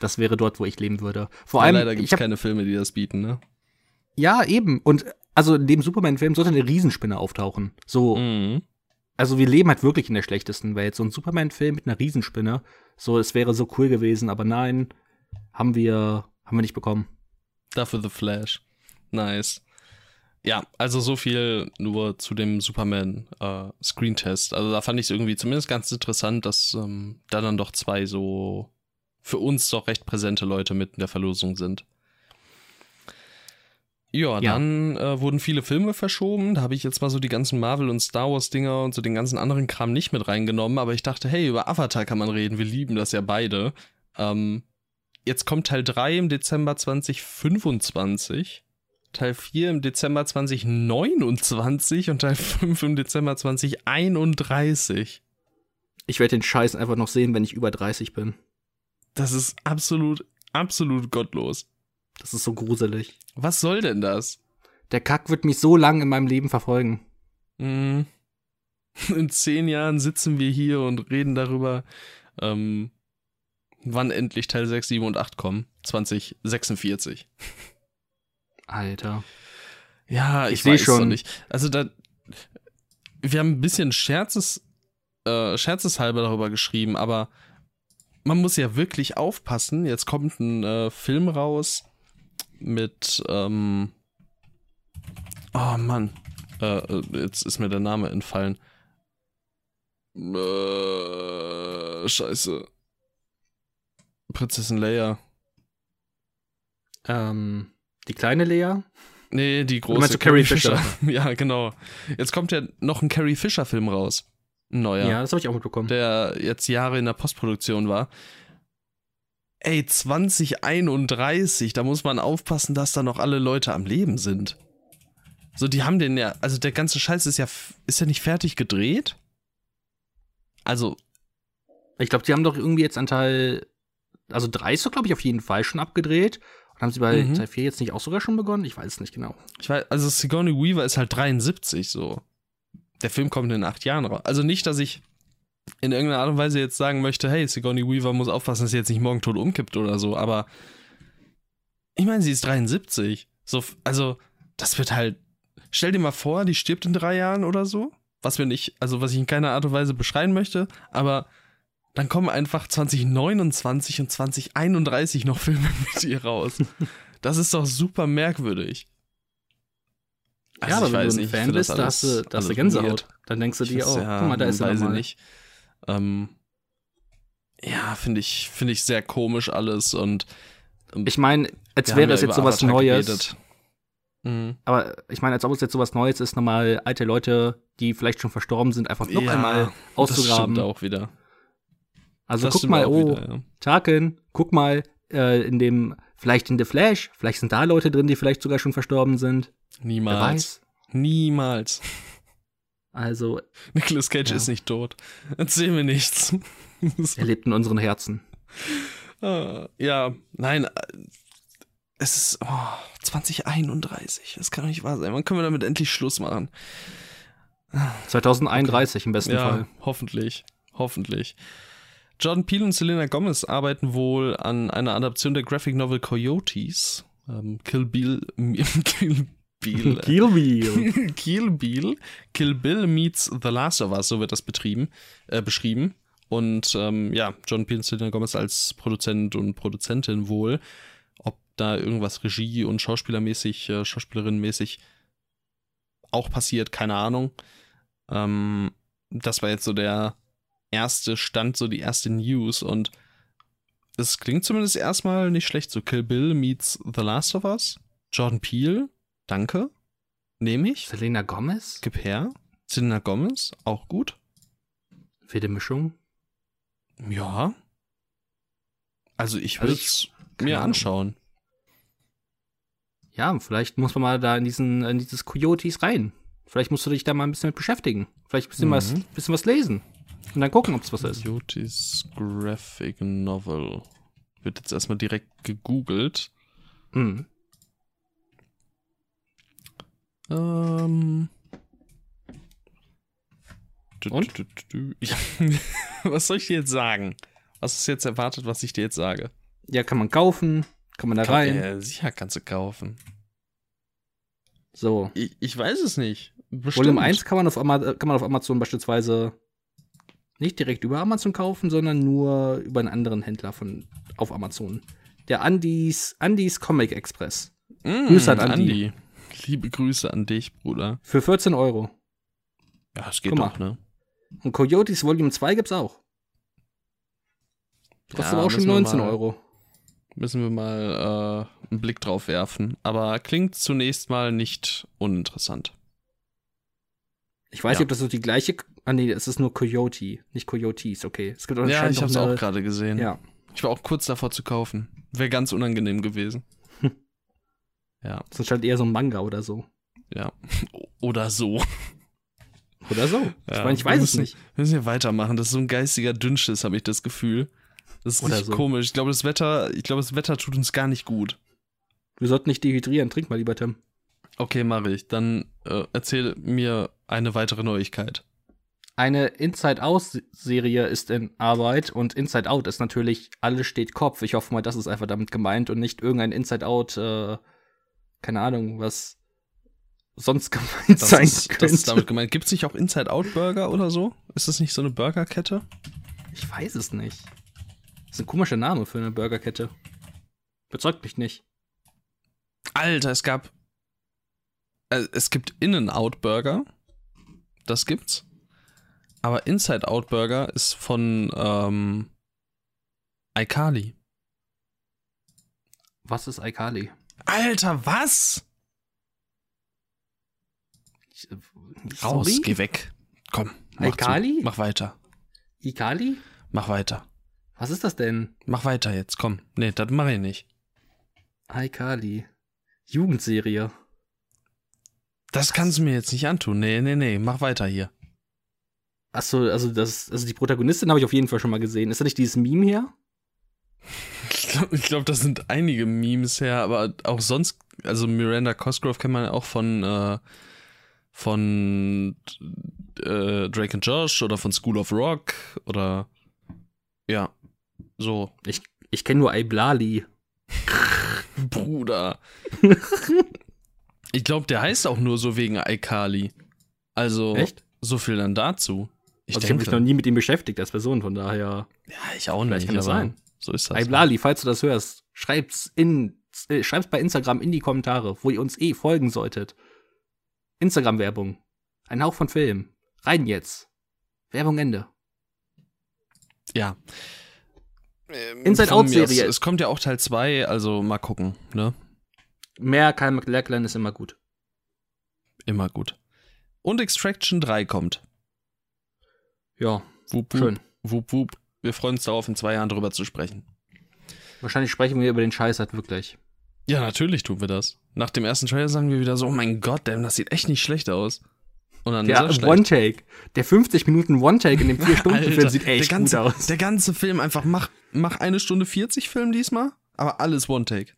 B: das wäre dort, wo ich leben würde. Vor
A: Aber
B: allem,
A: leider gibt
B: ich
A: es keine Filme, die das bieten, ne?
B: ja, eben. Und also in dem Superman-Film sollte eine Riesenspinne auftauchen. So,
A: Mhm.
B: also wir leben halt wirklich in der schlechtesten Welt. So ein Superman-Film mit einer Riesenspinne. So, es wäre so cool gewesen, aber nein, haben wir, haben wir nicht bekommen.
A: Dafür The Flash. Nice. Ja, also so viel nur zu dem Superman äh, Screentest. Also da fand ich es irgendwie zumindest ganz interessant, dass ähm, da dann doch zwei so für uns doch recht präsente Leute mit in der Verlosung sind. Ja,
B: Ja.
A: dann äh, wurden viele Filme verschoben. Da habe ich jetzt mal so die ganzen Marvel- und Star Wars-Dinger und so den ganzen anderen Kram nicht mit reingenommen. Aber ich dachte, hey, über Avatar kann man reden. Wir lieben das ja beide. Ähm, jetzt kommt Teil 3 im Dezember 2025. Teil 4 im Dezember 2029 und Teil 5 im Dezember 2031.
B: Ich werde den Scheiß einfach noch sehen, wenn ich über 30 bin.
A: Das ist absolut, absolut gottlos.
B: Das ist so gruselig.
A: Was soll denn das?
B: Der Kack wird mich so lang in meinem Leben verfolgen.
A: Mhm. In zehn Jahren sitzen wir hier und reden darüber, ähm, wann endlich Teil 6, 7 und 8 kommen. 2046.
B: Alter.
A: Ja, ich,
B: Ich seh
A: weiß
B: schon.
A: schon nicht. Also da, wir haben ein bisschen Scherzes, äh, scherzeshalber darüber geschrieben, aber man muss ja wirklich aufpassen. Jetzt kommt ein äh, Film raus mit, ähm, oh Mann, äh, äh, jetzt ist mir der Name entfallen. Äh, scheiße. Prinzessin Leia.
B: Ähm, die kleine Lea?
A: Nee, die große.
B: meinst du Carrie Fisher?
A: ja, genau. Jetzt kommt ja noch ein Carrie Fisher-Film raus. Ein neuer.
B: Ja, das habe ich auch mitbekommen.
A: Der jetzt Jahre in der Postproduktion war. Ey, 2031, da muss man aufpassen, dass da noch alle Leute am Leben sind. So, die haben den ja, also der ganze Scheiß ist ja, ist ja nicht fertig gedreht. Also,
B: Ich glaube, die haben doch irgendwie jetzt an Teil, also drei ist doch, glaube ich, auf jeden Fall schon abgedreht. Haben sie bei
A: Mhm.
B: Teil 4 jetzt nicht auch sogar schon begonnen? Ich weiß es nicht genau.
A: ich weiß, also Sigourney Weaver ist halt 73 so. Der Film kommt in acht Jahren raus. Also nicht, dass ich in irgendeiner Art und Weise jetzt sagen möchte, hey, Sigourney Weaver muss aufpassen, dass sie jetzt nicht morgen tot umkippt oder so, aber ich meine, sie ist 73. So, also, das wird halt. Stell dir mal vor, die stirbt in drei Jahren oder so. Was wir nicht, also was ich in keiner Art und Weise beschreiben möchte, aber dann kommen einfach 2029 und 2031 noch Filme mit ihr raus. Das ist doch super merkwürdig. Also
B: ja, aber
A: ich
B: wenn du ein
A: nicht, ich
B: Fan bist,
A: das
B: da hast du, da hast du Gänsehaut.
A: weird.
B: Dann denkst du
A: Ich
B: dir, oh,
A: ja,
B: guck mal, da ist er nochmal.
A: nicht. Ähm, ja, finde ich, finde ich sehr komisch alles und
B: Ich meine, als wäre
A: ja
B: es jetzt
A: über
B: sowas
A: Avatar
B: Neues.
A: Mhm.
B: Aber ich meine, als ob es jetzt sowas Neues ist, nochmal alte Leute, die vielleicht schon verstorben sind, einfach noch
A: Ja,
B: einmal
A: Das
B: auszugraben.
A: stimmt auch wieder.
B: Also
A: das
B: guck mal, oh,
A: wieder, ja.
B: Tarkin, guck mal, äh, in dem, vielleicht in The Flash, vielleicht sind da Leute drin, die vielleicht sogar schon verstorben sind.
A: Niemals. Niemals.
B: Also,
A: Nicolas Cage
B: Ja.
A: ist nicht tot. Erzähl mir nichts.
B: er lebt in unseren Herzen.
A: Ah, ja, nein. äh, Es ist oh, 2031. Das kann doch nicht wahr sein. Wann können wir damit endlich Schluss machen?
B: 2031 im besten
A: ja,
B: Fall.
A: hoffentlich. Hoffentlich. Jordan Peele und Selena Gomez arbeiten wohl an einer Adaption der Graphic Novel Coyotes. Ähm, Kill Bill. Kill Bill.
B: Kill Bill.
A: Kill Bill. Kill Bill meets The Last of Us, so wird das betrieben, äh, beschrieben. Und ähm, ja, John Peele und Selena Gomez als Produzent und Produzentin wohl. Ob da irgendwas Regie- und Schauspielermäßig, äh, Schauspielerinnenmäßig auch passiert, keine Ahnung. Ähm, das war jetzt so der erste Stand, so die erste News und es klingt zumindest erstmal nicht schlecht. So Kill Bill meets The Last of Us. Jordan Peele, danke. Nehme ich.
B: Selena Gomez?
A: Gib her. Selena Gomez, auch gut.
B: Wilde Mischung.
A: Ja. Also ich
B: Also
A: würde es
B: keine
A: mir anschauen.
B: Ja, vielleicht muss man mal da in diesen, in dieses Coyotes rein. Vielleicht musst du dich da mal ein bisschen mit beschäftigen. Vielleicht ein bisschen,
A: Mhm.
B: was, bisschen was lesen. Und dann gucken, ob es was ist.
A: Coyotes Graphic Novel. Wird jetzt erstmal direkt gegoogelt.
B: Mhm.
A: Ähm.
B: Und?
A: Ja. was soll ich dir jetzt sagen? Was ist jetzt erwartet, was ich dir jetzt sage?
B: Ja, kann man kaufen, kann man da rein.
A: Äh, sicher kannst du kaufen.
B: So.
A: Ich, ich weiß es nicht. Bestimmt.
B: Volume 1 kann man, auf Ama kann man auf Amazon beispielsweise nicht direkt über Amazon kaufen, sondern nur über einen anderen Händler von, auf Amazon. Der Andys, Andys Comic Express.
A: Mm,
B: Grüße an Andi.
A: Liebe Grüße an dich, Bruder.
B: Für 14 Euro.
A: Ja, es geht
B: Guck mal.
A: doch, ne?
B: Und Coyotes Volume 2 gibt's auch. Kostet
A: Ja,
B: aber auch schon
A: müssen wir
B: 19
A: mal-
B: Euro.
A: Müssen wir mal äh, einen Blick drauf werfen. Aber klingt zunächst mal nicht uninteressant.
B: Ich weiß
A: Ja.
B: nicht, ob das so die gleiche. Ah, nee, es ist nur Coyote, nicht Coyotes, okay. Es gibt
A: Ja,
B: anscheinend
A: ich hab's
B: eine-
A: auch gerade gesehen.
B: Ja.
A: Ich war auch kurz davor zu kaufen. Wäre ganz unangenehm gewesen. ja,
B: Das ist halt eher so ein Manga oder so.
A: ja. Oder so.
B: Oder so. Ich
A: Ja,
B: meine, ich weiß es
A: müssen-
B: nicht.
A: Wir müssen hier weitermachen. Das ist so ein geistiger Dünnschiss, habe ich das Gefühl. Das ist
B: Oder so.
A: komisch. Ich glaube, das Wetter, ich glaube, das Wetter tut uns gar nicht gut.
B: Wir sollten nicht dehydrieren. Trink mal lieber, Tim.
A: Okay, mache ich. Dann äh, erzähl mir eine weitere Neuigkeit.
B: Eine Inside-Out-Serie ist in Arbeit und Inside Out ist natürlich alles steht Kopf. Ich hoffe mal, das ist einfach damit gemeint und nicht irgendein Inside Out, äh, keine Ahnung, was sonst gemeint
A: Das
B: sein
A: ist,
B: könnte.
A: das ist damit gemeint. Gibt es nicht auch Inside-Out-Burger oder so? Ist das nicht so eine Burgerkette?
B: ich weiß es nicht. Das ist ein komischer Name für eine Burgerkette. Bezeugt mich nicht.
A: Alter, es gab. Äh, es gibt In-N-Out-Burger. Das gibt's. Aber Inside-Out-Burger ist von ähm, Aikali.
B: Was ist Aikali?
A: Alter, was?
B: Ich, äh,
A: Raus,
B: sorry?
A: geh weg. Komm. mach
B: Aikali?
A: zu. Mach weiter.
B: Ikali?
A: Mach weiter.
B: Was ist das denn?
A: Mach weiter jetzt, komm. Nee, das mach ich nicht.
B: Aikali. Jugendserie.
A: Das kannst du mir jetzt nicht antun. Nee, nee, nee. Mach weiter hier.
B: Achso, also das, also die Protagonistin habe ich auf jeden Fall schon mal gesehen. Ist das nicht dieses Meme hier?
A: Ich glaube, glaub, das sind einige Memes her, aber auch sonst, also Miranda Cosgrove kennt man auch von, äh, von äh, Drake and Josh oder von School of Rock oder ja, so.
B: Ich, ich kenne nur Iblali.
A: Bruder. ich glaube, der heißt auch nur so wegen Aikali. Also,
B: Echt?
A: so viel dann dazu. Ich
B: also ich habe mich noch nie mit ihm beschäftigt als Person, von daher.
A: ja, ich auch nicht.
B: kann das sein.
A: So ist das.
B: Iblali, falls du das hörst, schreib's in, äh, schreib's bei Instagram in die Kommentare, wo ihr uns eh folgen solltet. Instagram-Werbung. Ein Hauch von Film. Rein jetzt. Werbung Ende.
A: Ja. Ähm,
B: Inside Out Serie.
A: Es kommt ja auch Teil 2, also mal gucken, ne?
B: Mehr Kyle McLachlan ist immer gut.
A: Immer gut. Und Extraction 3 kommt.
B: Ja,
A: Wup, wup,
B: schön.
A: Wup, wup. Wir freuen uns darauf, in zwei Jahren drüber zu sprechen.
B: Wahrscheinlich sprechen wir über den Scheiß halt wirklich.
A: Ja, natürlich tun wir das. Nach dem ersten Trailer sagen wir wieder so, oh mein Gott, damn, das sieht echt nicht schlecht aus. Und dann
B: Der
A: er
B: One-Take. Der 50 Minuten One-Take in dem 4-Stunden-Film
A: Alter,
B: sieht echt
A: ganze,
B: gut aus.
A: Der ganze Film einfach, mach, mach eine Stunde 40 Film diesmal, aber alles One-Take.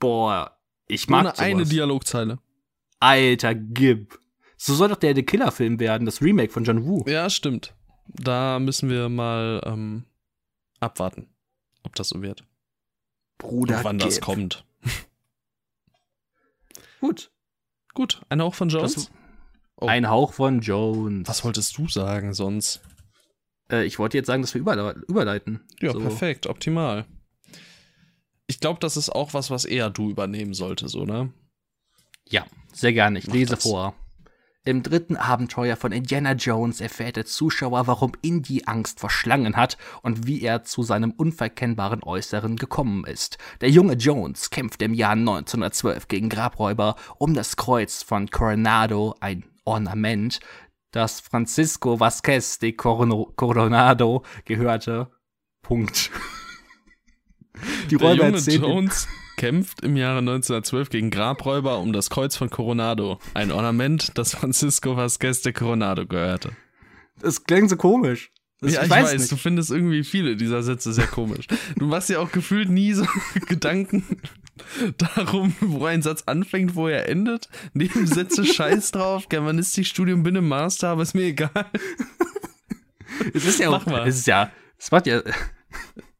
B: Boah, ich mag
A: Ohne
B: sowas.
A: eine Dialogzeile.
B: Alter, gib. So soll doch der The Killer-Film werden, das Remake von John Woo.
A: Ja, stimmt. Da müssen wir mal ähm, abwarten, ob das so wird.
B: Bruder,
A: Und wann das
B: Gib.
A: kommt.
B: Gut.
A: Gut, ein Hauch von Jones.
B: Das-
A: Oh.
B: Ein Hauch von Jones.
A: Was wolltest du sagen sonst?
B: Äh, ich wollte jetzt sagen, dass wir überle überleiten.
A: Ja,
B: So.
A: perfekt, optimal. Ich glaube, das ist auch was, was eher du übernehmen solltest, oder?
B: Ja, sehr gerne. Ich
A: Mach
B: lese
A: das.
B: vor. Im dritten Abenteuer von Indiana Jones erfährt der Zuschauer, warum Indy Angst vor Schlangen hat und wie er zu seinem unverkennbaren Äußeren gekommen ist. Der junge Jones kämpft im Jahr 1912 gegen Grabräuber um das Kreuz von Coronado, ein Ornament, das Francisco Vasquez de Coronado gehörte. Punkt. Die
A: Der
B: Räuber
A: junge
B: erzählen
A: Jones kämpft im Jahre 1912 gegen Grabräuber um das Kreuz von Coronado, ein Ornament, das Francisco Vasquez de Coronado gehörte.
B: Das klingt so komisch. Das,
A: ja, ich, weiß, du findest irgendwie viele dieser Sätze sehr komisch. Du machst ja auch gefühlt nie so Gedanken darum, wo ein Satz anfängt, wo er endet. Nebensätze scheiß drauf, Germanistikstudium bin im Master, aber ist mir egal.
B: Es ist ja auch, es ist ja, es macht ja,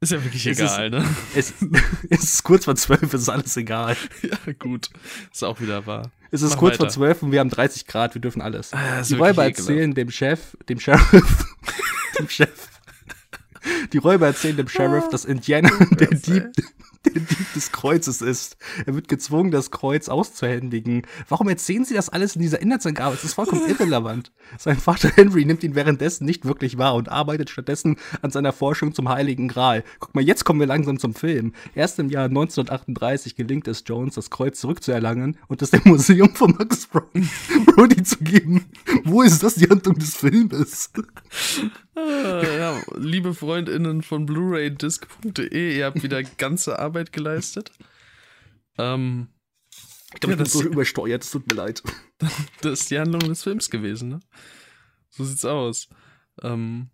A: Ist ja wirklich
B: Es
A: egal, ne?
B: es, es ist kurz vor zwölf, es ist alles egal.
A: Ja, gut. Ist auch wieder wahr.
B: Es ist
A: Mach
B: kurz vor
A: weiter.
B: zwölf und wir haben 30 Grad, wir dürfen alles.
A: Ah, ist
B: die Räuber erzählen dem Chef, dem Sheriff, dem Chef, die Räuber erzählen dem Sheriff, dass Indiana der
A: das,
B: Dieb, der Dieb des Kreuzes ist. Er wird gezwungen, das Kreuz auszuhändigen. Warum erzählen sie das alles in dieser Inhaltsangabe? Es ist vollkommen irrelevant. Sein Vater Henry nimmt ihn währenddessen nicht wirklich wahr und arbeitet stattdessen an seiner Forschung zum Heiligen Gral. Guck mal, jetzt kommen wir langsam zum Film. Erst im Jahr 1938 gelingt es Jones, das Kreuz zurückzuerlangen und es dem Museum von Max Brody zu geben. Wo ist das die Handlung des Filmes?
A: Ah, ja, liebe FreundInnen von BluRayDisc.de, ihr habt wieder ganze Arbeit geleistet. Ähm,
B: Ich glaube,
A: Ja, das-
B: so übersteuert, es tut mir leid.
A: das ist die Handlung des Films gewesen, ne? So sieht's aus. Ähm,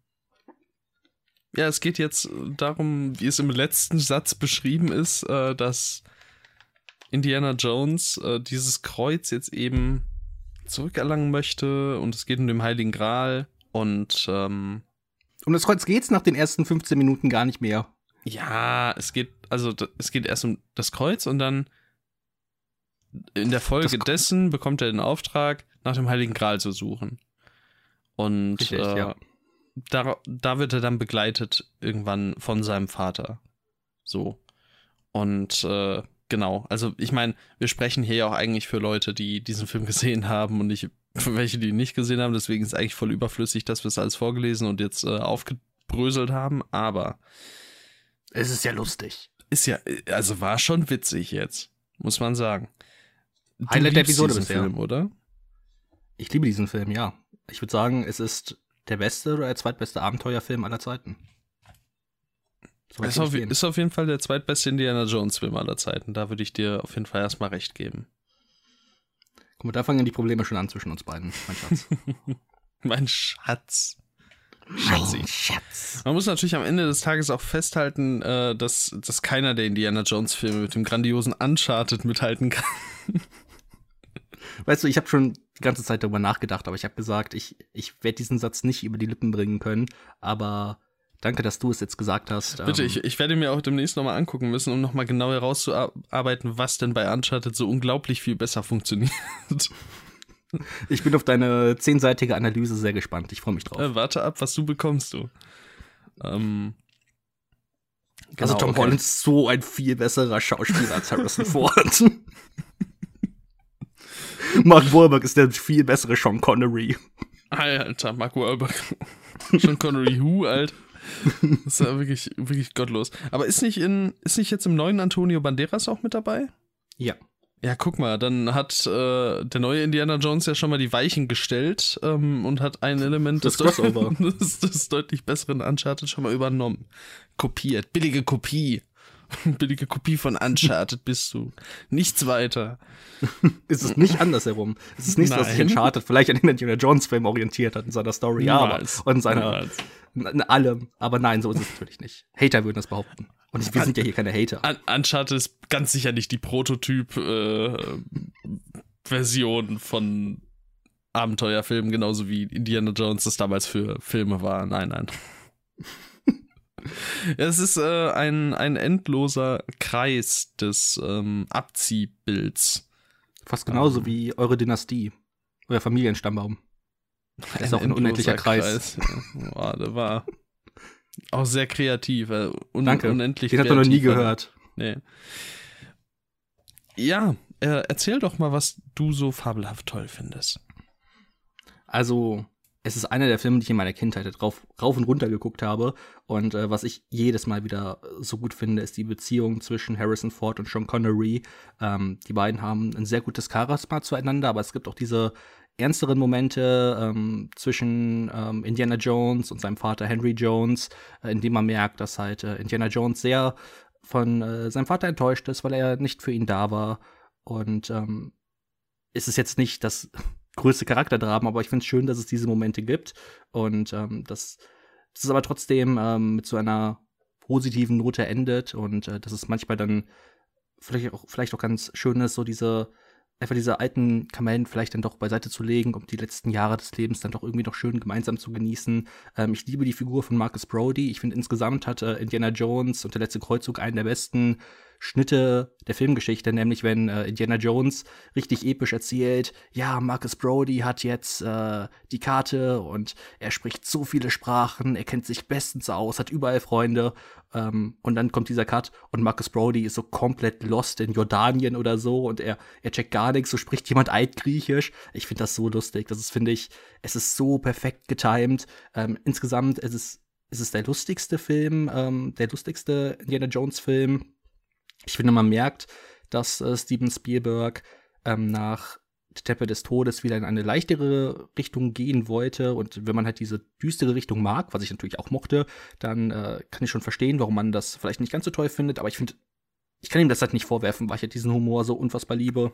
A: ja, es geht jetzt darum, wie es im letzten Satz beschrieben ist, äh, dass Indiana Jones äh, dieses Kreuz jetzt eben zurückerlangen möchte und es geht um den Heiligen Gral und ähm,
B: Um das Kreuz geht's nach den ersten 15 Minuten gar nicht mehr.
A: Ja, es geht, also es geht erst um das Kreuz und dann in der Folge dessen bekommt er den Auftrag, nach dem Heiligen Gral zu suchen. Und
B: Richtig,
A: äh,
B: ja.
A: da, da wird er dann begleitet irgendwann von seinem Vater. So. Und äh, genau, also ich meine, wir sprechen hier ja auch eigentlich für Leute, die diesen Film gesehen haben und für welche, die nicht gesehen haben. Deswegen ist es eigentlich voll überflüssig, dass wir es alles vorgelesen und jetzt äh, aufgebröselt haben. Aber
B: Es ist ja lustig.
A: ist ja, also war schon witzig jetzt, muss man sagen. Du
B: Highlight der Episode
A: diesen
B: bisher.
A: Film, oder?
B: Ich liebe diesen Film, ja. Ich würde sagen, es ist der beste oder der zweitbeste Abenteuerfilm aller Zeiten. So
A: Ist auf, ist auf jeden Fall der zweitbeste Indiana Jones Film aller Zeiten. Da würde ich dir auf jeden Fall erstmal recht geben.
B: Guck mal, da fangen die Probleme schon an zwischen uns beiden, mein Schatz.
A: Mein Schatz. Schatzi.
B: Schatz.
A: Man muss natürlich am Ende des Tages auch festhalten, äh, dass, dass keiner der Indiana Jones Filme mit dem grandiosen Uncharted mithalten kann.
B: Weißt du, ich habe schon die ganze Zeit darüber nachgedacht, aber ich habe gesagt, ich, ich werde diesen Satz nicht über die Lippen bringen können. Aber danke, dass du es jetzt gesagt hast.
A: Bitte,
B: Ähm,
A: ich, ich werde mir auch demnächst nochmal angucken müssen, um nochmal genau herauszuarbeiten, was denn bei Uncharted so unglaublich viel besser funktioniert.
B: ich bin auf deine zehnseitige Analyse sehr gespannt. Ich freue mich drauf.
A: Äh, warte ab, was du bekommst, du. Ähm,
B: also
A: genau,
B: Tom
A: okay.
B: Holland ist so ein viel besserer Schauspieler als Harrison Ford. Mark Wahlberg ist der viel bessere Sean Connery.
A: Alter, Mark Wahlberg. Schon Connery Who, Alter. Das ist ja wirklich, wirklich gottlos. Aber ist nicht in, ist nicht jetzt im neuen Antonio Banderas auch mit dabei?
B: Ja.
A: Ja, guck mal, dann hat äh, der neue Indiana Jones ja schon mal die Weichen gestellt ähm, und hat ein Element
B: Das
A: des,
B: Crossover.
A: des, des deutlich besseren Uncharted schon mal übernommen. Kopiert. Billige Kopie. Billige Kopie von Uncharted bist du. Nichts weiter.
B: Es ist nicht andersherum. Es ist nicht so, dass sich
A: Nein.
B: Uncharted vielleicht an den Indiana Jones Film orientiert hat in seiner Story, ja, aber und in seiner
A: Niemals.
B: In allem. Aber nein, so ist es natürlich nicht. Hater würden das behaupten. Und wir sind ja hier keine Hater.
A: Un Uncharted ist ganz sicher nicht die Prototyp-Version von Abenteuerfilmen, genauso wie Indiana Jones das damals für Filme war. Nein, nein. Es ist äh, ein, ein endloser Kreis des ähm, Abziehbilds.
B: Fast genauso um, wie eure Dynastie. Euer Familienstammbaum. Das ist auch ein unendlicher Kreis. Kreis.
A: Boah, der war auch sehr kreativ. Äh,
B: un Danke. Unendlich Den hat man noch nie gehört.
A: Nee. Ja, äh, erzähl doch mal, was du so fabelhaft toll findest.
B: Also, es ist einer der Filme, die ich in meiner Kindheit rauf, rauf und runter geguckt habe. Und äh, was ich jedes Mal wieder so gut finde, ist die Beziehung zwischen Harrison Ford und Sean Connery. Ähm, die beiden haben ein sehr gutes Charisma zueinander, aber es gibt auch diese ernsteren Momente ähm, zwischen ähm, Indiana Jones und seinem Vater Henry Jones, äh, in dem man merkt, dass halt äh, Indiana Jones sehr von äh, seinem Vater enttäuscht ist, weil er nicht für ihn da war. Und ähm, ist es jetzt nicht das größte Charakterdrama, aber ich finde es schön, dass es diese Momente gibt. Und ähm, dass das aber trotzdem ähm, mit so einer positiven Note endet und äh, dass es manchmal dann vielleicht auch, vielleicht auch ganz schön ist, so diese einfach diese alten Kamellen vielleicht dann doch beiseite zu legen, um die letzten Jahre des Lebens dann doch irgendwie noch schön gemeinsam zu genießen. Ähm, ich liebe die Figur von Marcus Brody. Ich finde insgesamt hat äh, Indiana Jones und der letzte Kreuzzug einen der besten Schnitte der Filmgeschichte, nämlich wenn äh, Indiana Jones richtig episch erzählt, ja, Marcus Brody hat jetzt äh, die Karte und er spricht so viele Sprachen, er kennt sich bestens aus, hat überall Freunde ähm, und dann kommt dieser Cut und Marcus Brody ist so komplett lost in Jordanien oder so und er, er checkt gar nichts, so spricht jemand Altgriechisch. Ich finde das so lustig, das ist, finde ich, es ist so perfekt getimed. Ähm, insgesamt ist es, ist es der lustigste Film, ähm, der lustigste Indiana Jones Film ich finde, man merkt, dass äh, Steven Spielberg ähm, nach Teppe des Todes wieder in eine leichtere Richtung gehen wollte. Und wenn man halt diese düstere Richtung mag, was ich natürlich auch mochte, dann äh, kann ich schon verstehen, warum man das vielleicht nicht ganz so toll findet. Aber ich finde, ich kann ihm das halt nicht vorwerfen, weil ich halt diesen Humor so unfassbar liebe.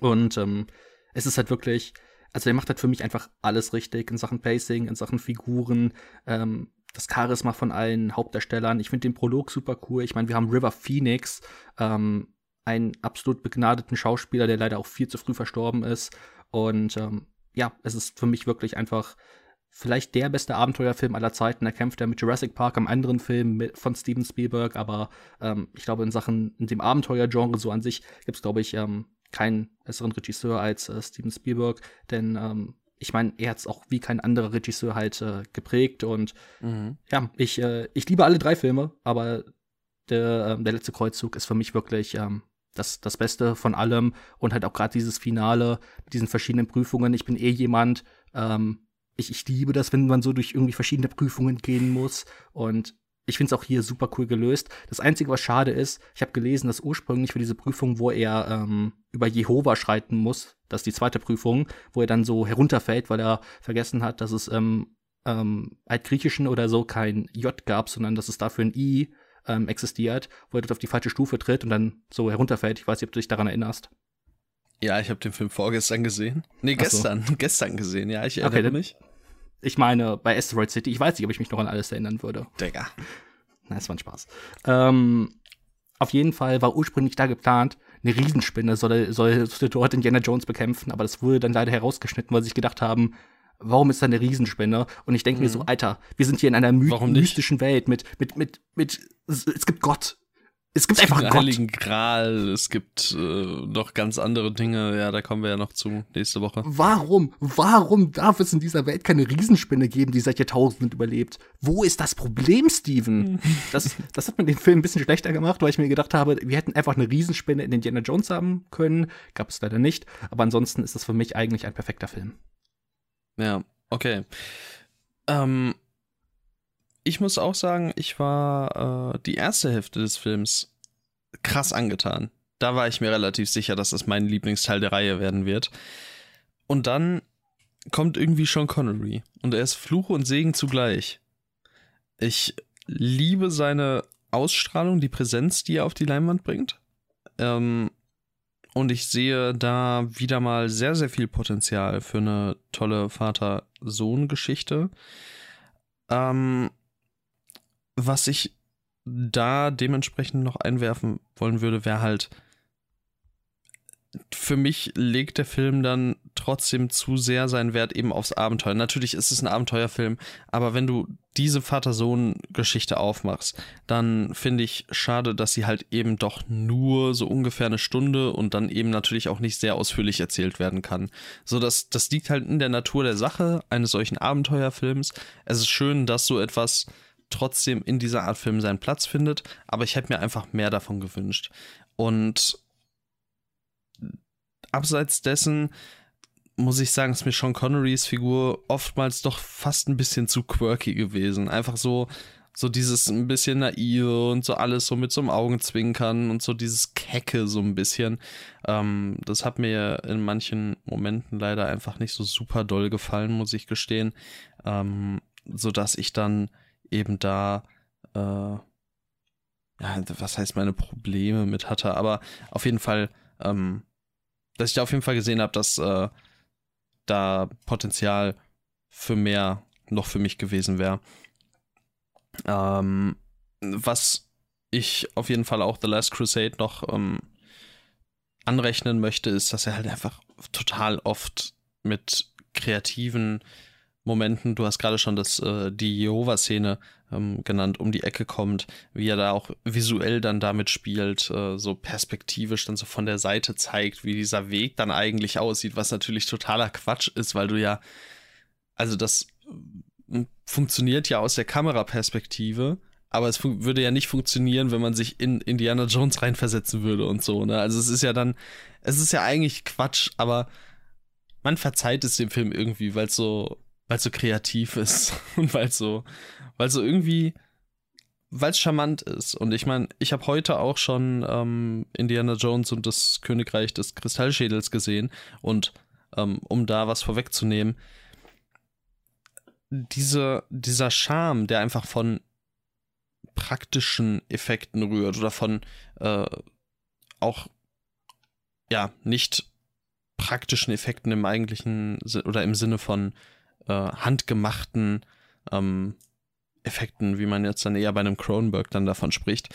B: Und ähm, es ist halt wirklich, also er macht halt für mich einfach alles richtig in Sachen Pacing, in Sachen Figuren. Ähm, das Charisma von allen Hauptdarstellern. Ich finde den Prolog super cool. Ich meine, wir haben River Phoenix, ähm, einen absolut begnadeten Schauspieler, der leider auch viel zu früh verstorben ist. Und ähm, ja, es ist für mich wirklich einfach vielleicht der beste Abenteuerfilm aller Zeiten. Er kämpft ja mit Jurassic Park, am anderen Film mit, von Steven Spielberg, aber ähm, ich glaube, in Sachen, in dem Abenteuergenre so an sich gibt es, glaube ich, ähm, keinen besseren Regisseur als äh, Steven Spielberg, denn ähm, ich meine, er hat es auch wie kein anderer Regisseur halt äh, geprägt und mhm. ja, ich, äh, ich liebe alle drei Filme, aber der, äh, der letzte Kreuzzug ist für mich wirklich ähm, das, das Beste von allem und halt auch gerade dieses Finale mit diesen verschiedenen Prüfungen. Ich bin eh jemand, ähm, ich, ich liebe das, wenn man so durch irgendwie verschiedene Prüfungen gehen muss und ich finde es auch hier super cool gelöst. Das Einzige, was schade ist, ich habe gelesen, dass ursprünglich für diese Prüfung, wo er ähm, über Jehova schreiten muss, das ist die zweite Prüfung, wo er dann so herunterfällt, weil er vergessen hat, dass es ähm, ähm, Altgriechischen oder so kein J gab, sondern dass es dafür ein I ähm, existiert, wo er dort auf die falsche Stufe tritt und dann so herunterfällt. Ich weiß nicht, ob du dich daran erinnerst.
A: Ja, ich habe den Film vorgestern gesehen. Nee, gestern. So. Gestern gesehen, ja, ich erinnere okay, mich.
B: Ich meine, bei Asteroid City, ich weiß nicht, ob ich mich noch an alles erinnern würde.
A: Digga.
B: Na, es war ein Spaß. Ähm, auf jeden Fall war ursprünglich da geplant, eine Riesenspinne soll, soll, soll dort Indiana Jones bekämpfen, aber das wurde dann leider herausgeschnitten, weil sie sich gedacht haben, warum ist da eine Riesenspinne? Und ich denke mhm. mir so, mhm. Alter, wir sind hier in einer my mystischen Welt mit, mit, mit, mit, es gibt Gott. Es gibt einfach
A: einen Heiligen Gral, es gibt äh, noch ganz andere Dinge, ja, da kommen wir ja noch zu nächste Woche.
B: Warum? Warum darf es in dieser Welt keine Riesenspinne geben, die seit Jahrtausenden überlebt? Wo ist das Problem, Steven? das, das hat mir den Film ein bisschen schlechter gemacht, weil ich mir gedacht habe, wir hätten einfach eine Riesenspinne in Indiana Jones haben können. Gab es leider nicht. Aber ansonsten ist das für mich eigentlich ein perfekter Film.
A: Ja, okay. Ähm, ich muss auch sagen, ich war äh, die erste Hälfte des Films krass angetan. Da war ich mir relativ sicher, dass das mein Lieblingsteil der Reihe werden wird. Und dann kommt irgendwie Sean Connery und er ist Fluch und Segen zugleich. Ich liebe seine Ausstrahlung, die Präsenz, die er auf die Leinwand bringt. Ähm, und ich sehe da wieder mal sehr, sehr viel Potenzial für eine tolle Vater-Sohn-Geschichte. Ähm, was ich da dementsprechend noch einwerfen wollen würde, wäre halt, für mich legt der Film dann trotzdem zu sehr seinen Wert eben aufs Abenteuer. Natürlich ist es ein Abenteuerfilm, aber wenn du diese Vater-Sohn-Geschichte aufmachst, dann finde ich schade, dass sie halt eben doch nur so ungefähr eine Stunde und dann eben natürlich auch nicht sehr ausführlich erzählt werden kann. So, dass das liegt halt in der Natur der Sache eines solchen Abenteuerfilms. Es ist schön, dass so etwas trotzdem in dieser Art Film seinen Platz findet, aber ich hätte mir einfach mehr davon gewünscht. Und abseits dessen muss ich sagen, ist mir Sean Connerys Figur oftmals doch fast ein bisschen zu quirky gewesen. Einfach so, so dieses ein bisschen naive und so alles so mit so einem Augenzwinkern und so dieses Kecke so ein bisschen. Ähm, das hat mir in manchen Momenten leider einfach nicht so super doll gefallen, muss ich gestehen. Ähm, so dass ich dann eben da, äh, ja, was heißt meine Probleme mit hatte, aber auf jeden Fall, ähm, dass ich da auf jeden Fall gesehen habe, dass äh, da Potenzial für mehr noch für mich gewesen wäre. Ähm, was ich auf jeden Fall auch The Last Crusade noch ähm, anrechnen möchte, ist, dass er halt einfach total oft mit kreativen Momenten, du hast gerade schon das, äh, die Jehova-Szene ähm, genannt, um die Ecke kommt, wie er da auch visuell dann damit spielt, äh, so perspektivisch dann so von der Seite zeigt, wie dieser Weg dann eigentlich aussieht, was natürlich totaler Quatsch ist, weil du ja, also das äh, funktioniert ja aus der Kameraperspektive, aber es würde ja nicht funktionieren, wenn man sich in Indiana Jones reinversetzen würde und so, ne? Also es ist ja dann, es ist ja eigentlich Quatsch, aber man verzeiht es dem Film irgendwie, weil es so, weil es so kreativ ist und weil es so, weil so irgendwie, weil es charmant ist. Und ich meine, ich habe heute auch schon ähm, Indiana Jones und das Königreich des Kristallschädels gesehen. Und ähm, um da was vorwegzunehmen, diese, dieser Charme, der einfach von praktischen Effekten rührt oder von äh, auch ja nicht praktischen Effekten im eigentlichen oder im Sinne von äh, handgemachten ähm, Effekten, wie man jetzt dann eher bei einem Cronenberg dann davon spricht.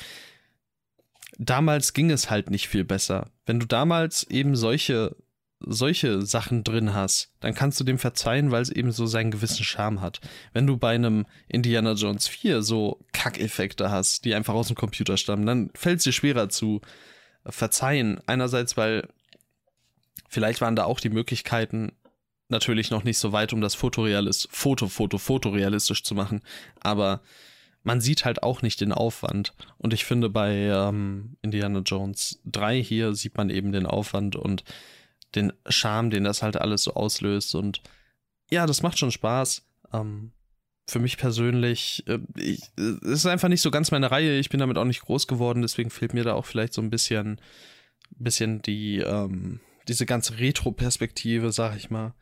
A: Damals ging es halt nicht viel besser. Wenn du damals eben solche, solche Sachen drin hast, dann kannst du dem verzeihen, weil es eben so seinen gewissen Charme hat. Wenn du bei einem Indiana Jones 4 so Kackeffekte hast, die einfach aus dem Computer stammen, dann fällt es dir schwerer zu verzeihen. Einerseits, weil vielleicht waren da auch die Möglichkeiten natürlich noch nicht so weit, um das Fotorealist, Foto, Foto, fotorealistisch zu machen. Aber man sieht halt auch nicht den Aufwand. Und ich finde, bei ähm, Indiana Jones 3 hier sieht man eben den Aufwand und den Charme, den das halt alles so auslöst. Und ja, das macht schon Spaß. Ähm, für mich persönlich, äh, ich, es ist einfach nicht so ganz meine Reihe. Ich bin damit auch nicht groß geworden, deswegen fehlt mir da auch vielleicht so ein bisschen, bisschen die, ähm, diese ganze Retro-Perspektive, sag ich mal.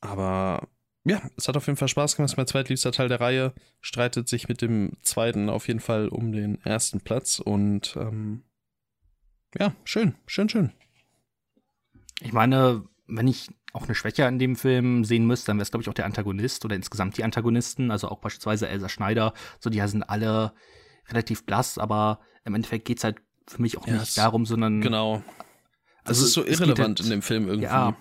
A: Aber ja, es hat auf jeden Fall Spaß gemacht. Mein zweitliebster Teil der Reihe. Streitet sich mit dem zweiten auf jeden Fall um den ersten Platz. Und ähm, ja, schön, schön, schön.
B: Ich meine, wenn ich auch eine Schwäche an dem Film sehen müsste, dann wäre es, glaube ich, auch der Antagonist oder insgesamt die Antagonisten. Also auch beispielsweise Elsa Schneider. So, die sind alle relativ blass, aber im Endeffekt geht es halt für mich auch ja, nicht darum, sondern.
A: Genau. Also, es ist so irrelevant halt, in dem Film irgendwie. Ja,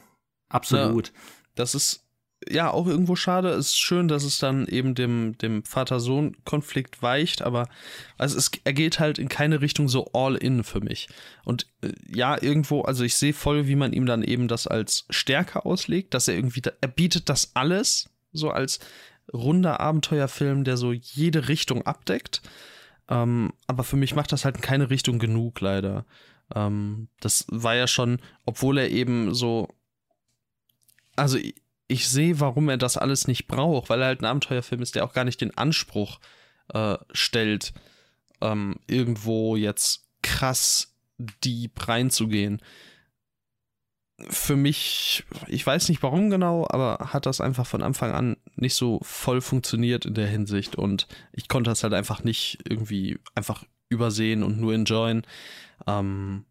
B: absolut. Ja
A: das ist ja auch irgendwo schade. Es ist schön, dass es dann eben dem, dem Vater-Sohn-Konflikt weicht, aber also es, er geht halt in keine Richtung so all in für mich. Und äh, ja, irgendwo, also ich sehe voll, wie man ihm dann eben das als Stärke auslegt, dass er irgendwie, er bietet das alles so als runder Abenteuerfilm, der so jede Richtung abdeckt. Ähm, aber für mich macht das halt in keine Richtung genug, leider. Ähm, das war ja schon, obwohl er eben so also ich, ich sehe, warum er das alles nicht braucht, weil er halt ein Abenteuerfilm ist, der auch gar nicht den Anspruch äh, stellt, ähm, irgendwo jetzt krass deep reinzugehen. Für mich, ich weiß nicht warum genau, aber hat das einfach von Anfang an nicht so voll funktioniert in der Hinsicht und ich konnte das halt einfach nicht irgendwie einfach übersehen und nur enjoyen. Ähm,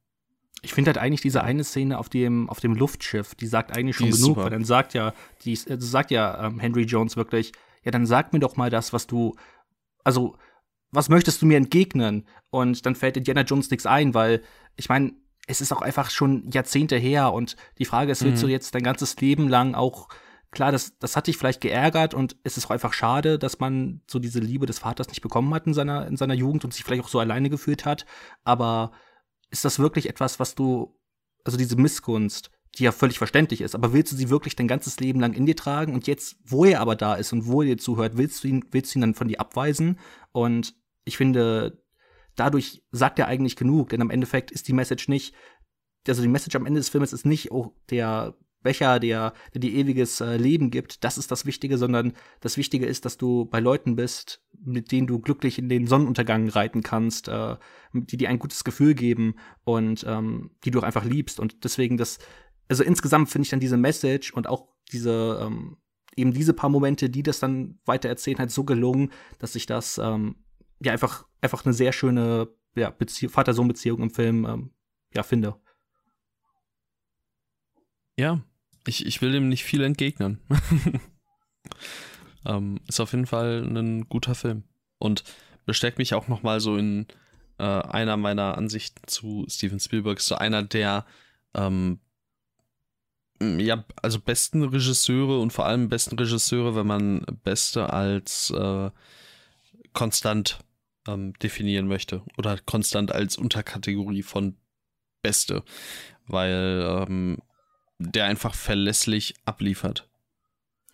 B: ich finde halt eigentlich diese eine Szene auf dem, auf dem Luftschiff, die sagt eigentlich schon genug, super. weil dann sagt ja, die äh, sagt ja ähm, Henry Jones wirklich, ja, dann sag mir doch mal das, was du, also, was möchtest du mir entgegnen? Und dann fällt Indiana Jones nichts ein, weil, ich meine, es ist auch einfach schon Jahrzehnte her und die Frage ist, willst mhm. du jetzt dein ganzes Leben lang auch klar, das, das hat dich vielleicht geärgert und es ist auch einfach schade, dass man so diese Liebe des Vaters nicht bekommen hat in seiner, in seiner Jugend und sich vielleicht auch so alleine gefühlt hat. Aber ist das wirklich etwas, was du, also diese Missgunst, die ja völlig verständlich ist, aber willst du sie wirklich dein ganzes Leben lang in dir tragen und jetzt, wo er aber da ist und wo er dir zuhört, willst du ihn, willst du ihn dann von dir abweisen? Und ich finde, dadurch sagt er eigentlich genug, denn am Endeffekt ist die Message nicht, also die Message am Ende des Films ist nicht, oh, der Becher, der, der dir ewiges äh, Leben gibt, das ist das Wichtige, sondern das Wichtige ist, dass du bei Leuten bist, mit denen du glücklich in den Sonnenuntergang reiten kannst, äh, die dir ein gutes Gefühl geben und ähm, die du auch einfach liebst. Und deswegen das, also insgesamt finde ich dann diese Message und auch diese, ähm, eben diese paar Momente, die das dann weiter erzählen, halt so gelungen, dass ich das ähm, ja einfach, einfach eine sehr schöne ja, Vater-Sohn-Beziehung im Film ähm, ja, finde.
A: Ja, ich, ich will dem nicht viel entgegnen. ähm, ist auf jeden Fall ein guter Film. Und bestärkt mich auch noch mal so in äh, einer meiner Ansichten zu Steven Spielberg, so einer der ähm, ja, also besten Regisseure und vor allem besten Regisseure, wenn man Beste als äh, konstant ähm, definieren möchte oder konstant als Unterkategorie von Beste, weil ähm, der einfach verlässlich abliefert.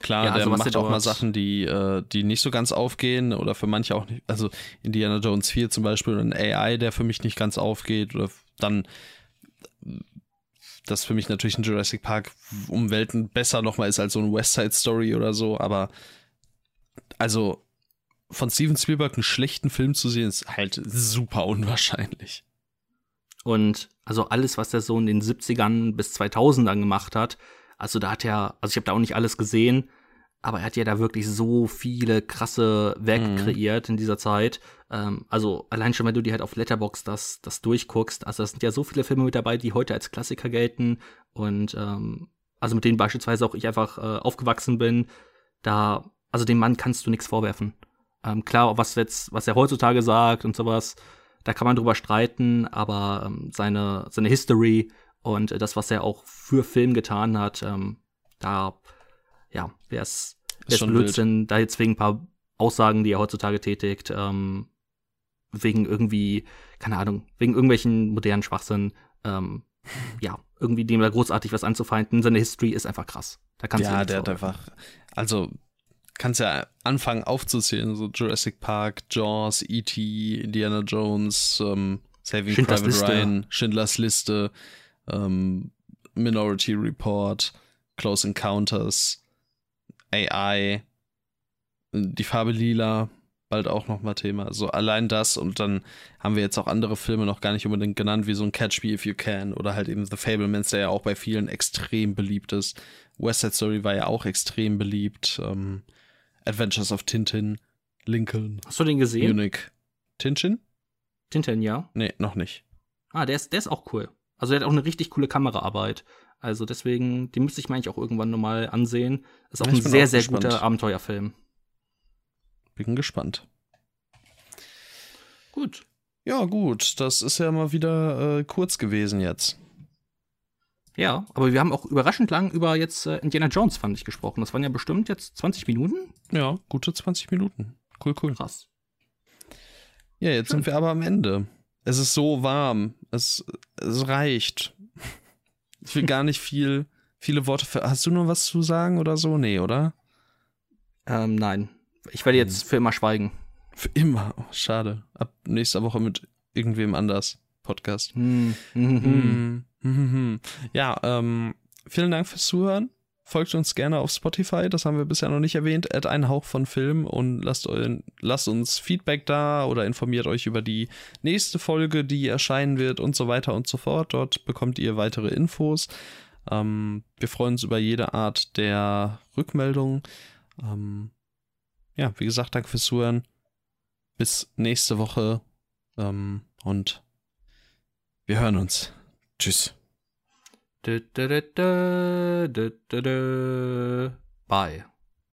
A: Klar, ja, also der macht auch mal Sachen, die, äh, die nicht so ganz aufgehen oder für manche auch nicht. Also Indiana Jones 4 zum Beispiel ein AI, der für mich nicht ganz aufgeht oder dann das für mich natürlich ein Jurassic Park um Welten besser nochmal ist als so ein West Side Story oder so, aber also von Steven Spielberg einen schlechten Film zu sehen, ist halt super unwahrscheinlich.
B: Und also alles, was er so in den 70ern bis 2000ern gemacht hat, also da hat er, also ich habe da auch nicht alles gesehen, aber er hat ja da wirklich so viele krasse Werke mhm. kreiert in dieser Zeit. Ähm, also allein schon, wenn du dir halt auf Letterbox das, das durchguckst, also es sind ja so viele Filme mit dabei, die heute als Klassiker gelten und ähm, also mit denen beispielsweise auch ich einfach äh, aufgewachsen bin, da, also dem Mann kannst du nichts vorwerfen. Ähm, klar, was jetzt, was er heutzutage sagt und sowas, da kann man drüber streiten, aber ähm, seine, seine History und äh, das, was er auch für Film getan hat, ähm, da, ja, wäre es Blödsinn, wild. da jetzt wegen ein paar Aussagen, die er heutzutage tätigt, ähm, wegen irgendwie, keine Ahnung, wegen irgendwelchen modernen Schwachsinn, ähm, ja, irgendwie dem da großartig was anzufeinden. Seine History ist einfach krass.
A: Da kannst ja, du der hat einfach, also kannst ja anfangen aufzuzählen, so Jurassic Park, Jaws, E.T., Indiana Jones, ähm, Saving Schindlers Private Liste. Ryan, Schindlers Liste, ähm, Minority Report, Close Encounters, AI, die Farbe Lila, bald auch nochmal Thema. So allein das und dann haben wir jetzt auch andere Filme noch gar nicht unbedingt genannt, wie so ein Catch Me If You Can oder halt eben The Fablemans, der ja auch bei vielen extrem beliebt ist. West Side Story war ja auch extrem beliebt. Ähm, Adventures of Tintin, Lincoln.
B: Hast du den gesehen?
A: Munich. Tintin?
B: Tintin, ja.
A: Nee, noch nicht.
B: Ah, der ist, der ist auch cool. Also der hat auch eine richtig coole Kameraarbeit. Also deswegen, den müsste ich mir eigentlich auch irgendwann nochmal ansehen. Ist auch ja, ein sehr, auch sehr gespannt. guter Abenteuerfilm.
A: Bin gespannt.
B: Gut.
A: Ja, gut. Das ist ja mal wieder äh, kurz gewesen jetzt.
B: Ja, aber wir haben auch überraschend lang über jetzt äh, Indiana Jones, fand ich, gesprochen. Das waren ja bestimmt jetzt 20 Minuten.
A: Ja, gute 20 Minuten. Cool, cool.
B: Krass.
A: Ja, jetzt Schön. sind wir aber am Ende. Es ist so warm. Es, es reicht. Ich will gar nicht viel, viele Worte für. Hast du noch was zu sagen oder so? Nee, oder?
B: Ähm, nein. Ich werde jetzt hm. für immer schweigen.
A: Für immer? Oh, schade. Ab nächster Woche mit irgendwem anders. Podcast. Hm. Mhm. Hm. Ja, ähm, vielen Dank fürs Zuhören. Folgt uns gerne auf Spotify, das haben wir bisher noch nicht erwähnt. Add einen Hauch von Film und lasst, euren, lasst uns Feedback da oder informiert euch über die nächste Folge, die erscheinen wird und so weiter und so fort. Dort bekommt ihr weitere Infos. Ähm, wir freuen uns über jede Art der Rückmeldung. Ähm, ja, wie gesagt, danke fürs Zuhören. Bis nächste Woche ähm, und wir hören uns. Tschüss.
B: Bye.